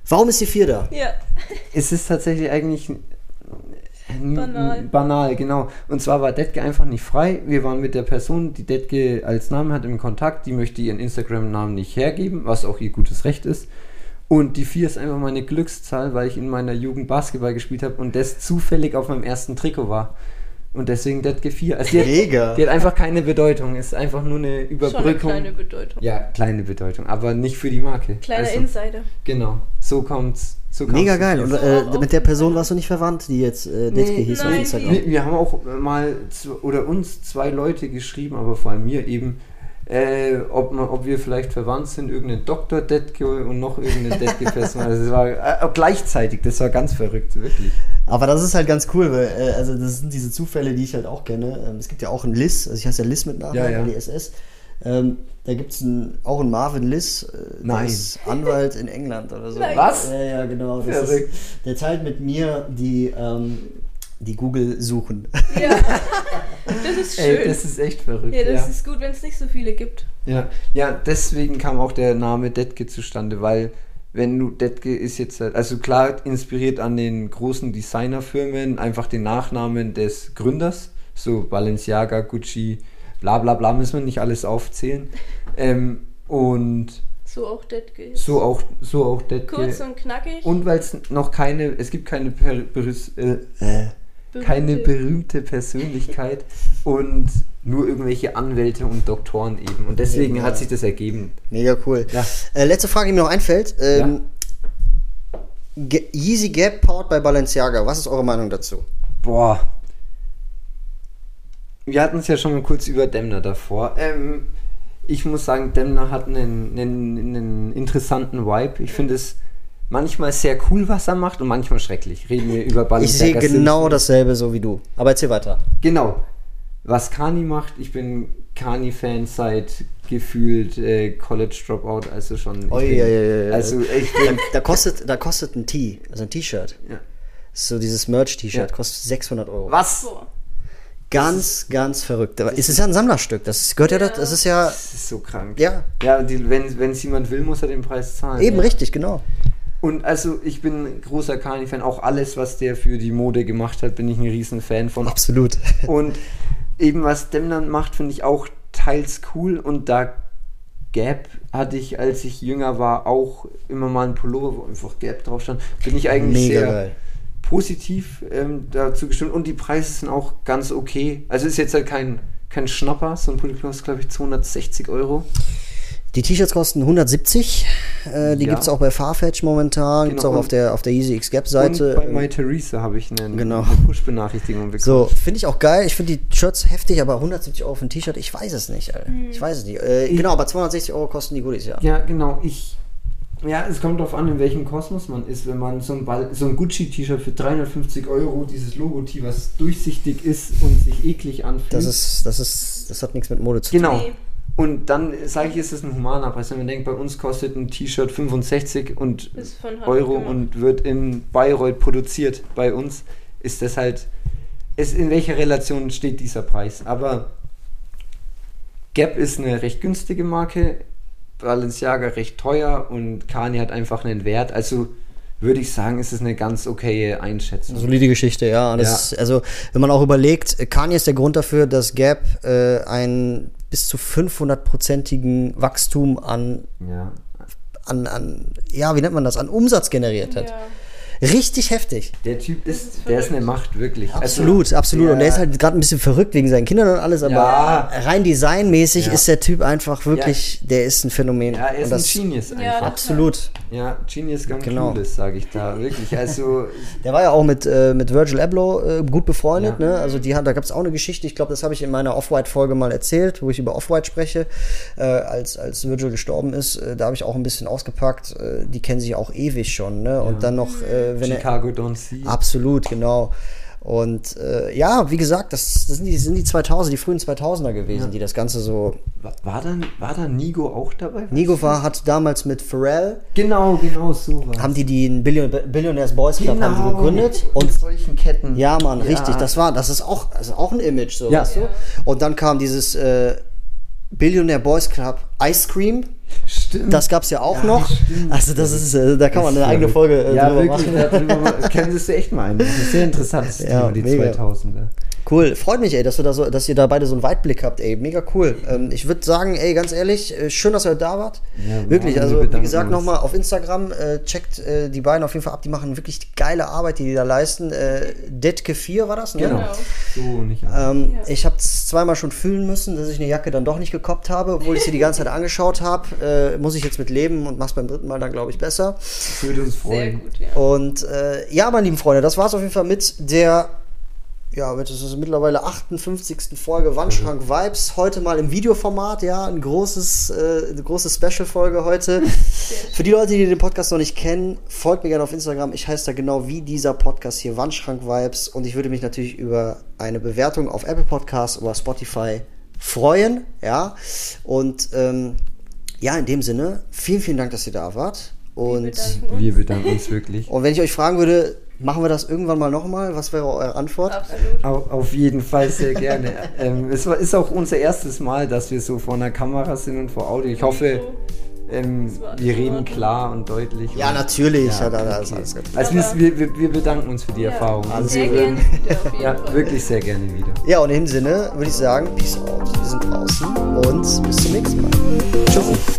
Speaker 1: Warum ist die 4 da?
Speaker 3: Ja,
Speaker 2: Es ist tatsächlich eigentlich
Speaker 3: Banal.
Speaker 2: banal, genau. Und zwar war Detke einfach nicht frei. Wir waren mit der Person, die Detke als Namen hat, im Kontakt. Die möchte ihren Instagram-Namen nicht hergeben, was auch ihr gutes Recht ist. Und die 4 ist einfach meine Glückszahl, weil ich in meiner Jugend Basketball gespielt habe und das zufällig auf meinem ersten Trikot war. Und deswegen Detke 4. Also die hat,
Speaker 1: Mega.
Speaker 2: die hat einfach keine Bedeutung. Ist einfach nur eine
Speaker 3: schon eine
Speaker 2: Überbrückung.
Speaker 3: kleine Bedeutung.
Speaker 2: ja, kleine Bedeutung, aber nicht für die Marke.
Speaker 3: Kleiner
Speaker 2: Also,
Speaker 3: Insider.
Speaker 2: Genau, so kommt's. So
Speaker 1: Mega
Speaker 2: zu
Speaker 1: geil. Und äh, mit der
Speaker 3: auf-
Speaker 1: Person warst du nicht verwandt, die jetzt äh, Detke
Speaker 2: Nee.
Speaker 1: hieß auf
Speaker 3: Nein,
Speaker 1: Instagram.
Speaker 2: Wir, wir haben auch mal z- oder uns zwei Leute geschrieben, aber vor allem mir eben, äh, ob, man, ob wir vielleicht verwandt sind, irgendein Dr. Detke und noch irgendeine Detke-Person. Also es war äh, gleichzeitig, das war ganz verrückt, wirklich.
Speaker 1: Aber das ist halt ganz cool, weil äh, also das sind diese Zufälle, die ich halt auch kenne. Ähm, es gibt ja auch einen Liz, also ich heiße ja Liz mit Nachnamen,
Speaker 2: Ja, ja.
Speaker 1: die SS. Ähm, da gibt es auch einen Marvin Liz, äh, der
Speaker 2: Nein.
Speaker 1: ist Anwalt in England oder so.
Speaker 3: Nein.
Speaker 2: Was?
Speaker 1: Ja, ja, genau. Das ist, der teilt mit mir die, ähm, die Google suchen.
Speaker 3: Ja, das ist schön.
Speaker 2: Ey, das ist echt verrückt.
Speaker 3: ja, das
Speaker 2: ja.
Speaker 3: ist gut, wenn es nicht so viele gibt.
Speaker 2: Ja, ja, deswegen kam auch der Name Detke zustande, weil wenn du Detke ist jetzt, halt- also klar inspiriert an den großen Designerfirmen, einfach den Nachnamen des Gründers, so Balenciaga, Gucci, bla bla bla, müssen wir nicht alles aufzählen. Ähm, und
Speaker 3: So auch Detke.
Speaker 2: so auch, so auch Detke.
Speaker 3: Kurz und knackig.
Speaker 2: und weil es noch keine, es gibt keine per, berüs- äh, äh, keine
Speaker 3: berühmte-
Speaker 2: Persönlichkeit und nur irgendwelche Anwälte und Doktoren eben. Und deswegen
Speaker 1: Ja.
Speaker 2: hat sich das ergeben.
Speaker 1: Mega cool.
Speaker 2: Ja.
Speaker 1: Äh, letzte Frage, die mir noch einfällt. Ähm, Ge- Yeezy Gap powered bei Balenciaga. Was ist eure Meinung dazu?
Speaker 2: Boah. Wir hatten es ja schon mal kurz über Demner davor. Ähm, ich muss sagen, Demner hat einen, einen, einen interessanten Vibe. Ich finde es manchmal sehr cool, was er macht und manchmal schrecklich. Reden wir über
Speaker 1: Ich
Speaker 2: Balenciaga.
Speaker 1: sehe genau dasselbe so wie du. Aber erzähl weiter.
Speaker 2: Genau. Was Kani macht, ich bin Kani-Fan seit gefühlt äh, College Dropout, also schon. ich
Speaker 1: Oi,
Speaker 2: bin,
Speaker 1: oi, oi, oi.
Speaker 2: Also ich
Speaker 1: Da,
Speaker 2: bin.
Speaker 1: da, kostet, da kostet ein Tee, also ein T-Shirt.
Speaker 2: Ja.
Speaker 1: So dieses Merch-T-Shirt
Speaker 2: Ja.
Speaker 1: kostet 600 Euro.
Speaker 2: Was?
Speaker 1: Ganz, ganz verrückt. Aber es ist ja ein Sammlerstück. Das gehört ja,
Speaker 3: Ja.
Speaker 1: das, das ist ja,
Speaker 2: Das ist so krank.
Speaker 1: ja,
Speaker 2: Ja, die, wenn es jemand will, muss er den Preis zahlen.
Speaker 1: eben
Speaker 2: ja.
Speaker 1: richtig, genau.
Speaker 2: Und also ich bin ein großer Kani-Fan. Auch alles, was der für die Mode gemacht hat, bin ich ein riesen Fan von.
Speaker 1: Absolut.
Speaker 2: Und eben was Demner macht, finde ich auch teils cool. Und da Gap hatte ich, als ich jünger war, auch immer mal einen Pullover, wo einfach Gap drauf stand. Bin ich eigentlich
Speaker 1: Mega
Speaker 2: sehr
Speaker 1: geil.
Speaker 2: positiv ähm, dazu gestimmt. Und die Preise sind auch ganz okay. Also ist jetzt halt kein, kein Schnapper. So ein Pulli kostet, glaube ich, 260 Euro.
Speaker 1: Die T-Shirts kosten 170. Äh, die
Speaker 2: Ja.
Speaker 1: gibt es auch bei Farfetch momentan. Gibt es
Speaker 2: Genau,
Speaker 1: auch auf der, auf der Easy X Gap Seite.
Speaker 2: Und bei My Theresa habe ich eine,
Speaker 1: Genau.
Speaker 2: eine Push-Benachrichtigung bekommen.
Speaker 1: So, finde ich auch geil. Ich finde die Shirts heftig, aber 170 Euro für ein T-Shirt, ich weiß es nicht, Alter. Ich weiß es nicht. Äh, genau, aber 260 Euro kosten die Goodies, ja.
Speaker 2: Ja, genau. Ich. Ja, es kommt darauf an, in welchem Kosmos man ist. Wenn man so ein, Ball, so ein Gucci-T-Shirt für 350 Euro, dieses Logo-T, was durchsichtig ist und sich eklig anfühlt.
Speaker 1: Das ist, das ist, das hat nichts mit Mode zu tun.
Speaker 2: Genau. Und dann sage ich, ist es ein humaner Preis. Wenn man denkt, bei uns kostet ein T-Shirt 65 und Euro
Speaker 3: gemacht.
Speaker 2: und wird in Bayreuth produziert. Bei uns ist das halt, ist, in welcher Relation steht dieser Preis? Aber Gap ist eine recht günstige Marke, Balenciaga recht teuer und Kanye hat einfach einen Wert. Also würde ich sagen, ist es eine ganz okaye Einschätzung.
Speaker 1: Solide Geschichte, ja.
Speaker 2: Ja.
Speaker 1: Ist, also, wenn man auch überlegt, Kanye ist der Grund dafür, dass Gap äh, ein bis zu 500-prozentigen Wachstum an,
Speaker 2: Ja.
Speaker 1: an, an, ja, wie nennt man das, an Umsatz generiert hat.
Speaker 3: Ja.
Speaker 1: Richtig heftig.
Speaker 2: Der Typ ist,
Speaker 3: ist
Speaker 2: der ist eine. Macht, wirklich.
Speaker 1: Absolut,
Speaker 2: Also,
Speaker 1: absolut. Und der ist
Speaker 2: der-
Speaker 1: halt gerade ein bisschen verrückt wegen seinen Kindern und alles, aber
Speaker 2: Ja.
Speaker 1: rein designmäßig
Speaker 2: Ja.
Speaker 1: ist der Typ einfach wirklich, der ist ein Phänomen.
Speaker 2: Ja, er ist ein Genius
Speaker 3: Ja,
Speaker 2: einfach.
Speaker 1: Absolut.
Speaker 2: Ja, Genius ganz
Speaker 1: Genau.
Speaker 2: Clueless, sage ich da. Wirklich. Also,
Speaker 1: Der war ja auch mit, äh, mit Virgil Abloh äh, gut befreundet,
Speaker 2: Ja.
Speaker 1: ne? Also die hat, da gab es auch eine Geschichte, ich glaube, das habe ich in meiner Off-White-Folge mal erzählt, wo ich über Off-White spreche, äh, als, als Virgil gestorben ist. Äh, da habe ich auch ein bisschen ausgepackt. Äh, die kennen sich auch ewig schon, ne? Und dann noch, äh, wenn er.
Speaker 2: Chicago Don't See.
Speaker 1: Absolut, genau. Und äh, ja, wie gesagt, das, das sind, die, sind die 2000, die frühen 2000er gewesen, die das Ganze so.
Speaker 2: War, war, da, war da Nigo auch dabei?
Speaker 1: Nigo war, hat damals mit Pharrell,
Speaker 2: Genau, genau so war
Speaker 1: haben die den Billion, Billionaires Boys Club haben die gegründet.
Speaker 2: Und solchen Ketten.
Speaker 1: Ja, Mann, richtig. Das war, das ist auch, also auch ein Image, so,
Speaker 2: Ja.
Speaker 1: weißt du? Und dann kam dieses äh, Billionaire Boys Club Ice Cream.
Speaker 2: Stimmt.
Speaker 1: Das gab's ja auch
Speaker 2: Ja,
Speaker 1: noch.
Speaker 2: stimmt.
Speaker 1: Also das ist, äh, da kann man eine eigene Folge äh,
Speaker 2: ja,
Speaker 1: drüber
Speaker 2: wirklich,
Speaker 1: machen.
Speaker 2: darüber können Sie echt mal ein. Das ist sehr interessantes
Speaker 1: Ja,
Speaker 2: Thema, die
Speaker 1: mega.
Speaker 2: 2000er.
Speaker 1: Cool, freut mich, ey, dass, wir da so, dass ihr da beide so einen Weitblick habt, ey, mega cool. Ähm, ich würde sagen, ey, ganz ehrlich, äh, schön, dass ihr da wart.
Speaker 2: Ja,
Speaker 1: wirklich,
Speaker 2: wir
Speaker 1: also wie gesagt, nochmal auf Instagram, äh, checkt äh, die beiden auf jeden Fall ab, die machen wirklich geile Arbeit, die die da leisten. Äh, Detke 4 war das, ne?
Speaker 2: Genau.
Speaker 3: Genau.
Speaker 2: So nicht an.
Speaker 1: Ähm,
Speaker 3: Ja.
Speaker 1: Ich habe es zweimal schon fühlen müssen, dass ich eine Jacke dann doch nicht gekoppt habe, obwohl ich sie die ganze Zeit angeschaut habe. Äh, muss ich jetzt mit leben und mach's beim dritten Mal dann, glaube ich, besser.
Speaker 2: Würde uns
Speaker 3: Sehr
Speaker 2: freuen.
Speaker 3: gut, ja.
Speaker 1: Und äh, ja, meine lieben Freunde, das war's auf jeden Fall mit der, ja, das ist mittlerweile 58. Folge Wandschrank Vibes. Heute mal im Videoformat, ja, ein großes, äh, eine große Special-Folge heute. Für die Leute, die den Podcast noch nicht kennen, folgt mir gerne auf Instagram. Ich heiße da genau wie dieser Podcast hier, Wandschrank Vibes. Und ich würde mich natürlich über eine Bewertung auf Apple Podcasts oder Spotify freuen, ja. Und ähm, ja, in dem Sinne, vielen, vielen Dank, dass ihr da wart. Und
Speaker 3: bedanken uns.
Speaker 2: Wir bedanken uns wirklich.
Speaker 1: und wenn ich euch fragen würde, machen wir das irgendwann mal nochmal? Was wäre eure Antwort?
Speaker 3: Absolut.
Speaker 2: Auf, auf jeden Fall sehr gerne. ähm, es war, ist auch unser erstes Mal, dass wir so vor einer Kamera sind und vor Audio. Ich hoffe, ähm, wir reden klar und deutlich.
Speaker 1: Ja,
Speaker 2: und,
Speaker 1: natürlich. Ja, da, da ist
Speaker 2: okay.
Speaker 1: alles gut.
Speaker 2: Also wir, wir, wir bedanken uns für die
Speaker 3: Ja,
Speaker 2: Erfahrung.
Speaker 1: Alles
Speaker 3: Sehr gerne jeden
Speaker 2: Ja, wirklich sehr gerne wieder.
Speaker 1: Ja, und in dem Sinne würde ich sagen, Peace out. Wir sind draußen und bis zum nächsten Mal. Tschüss.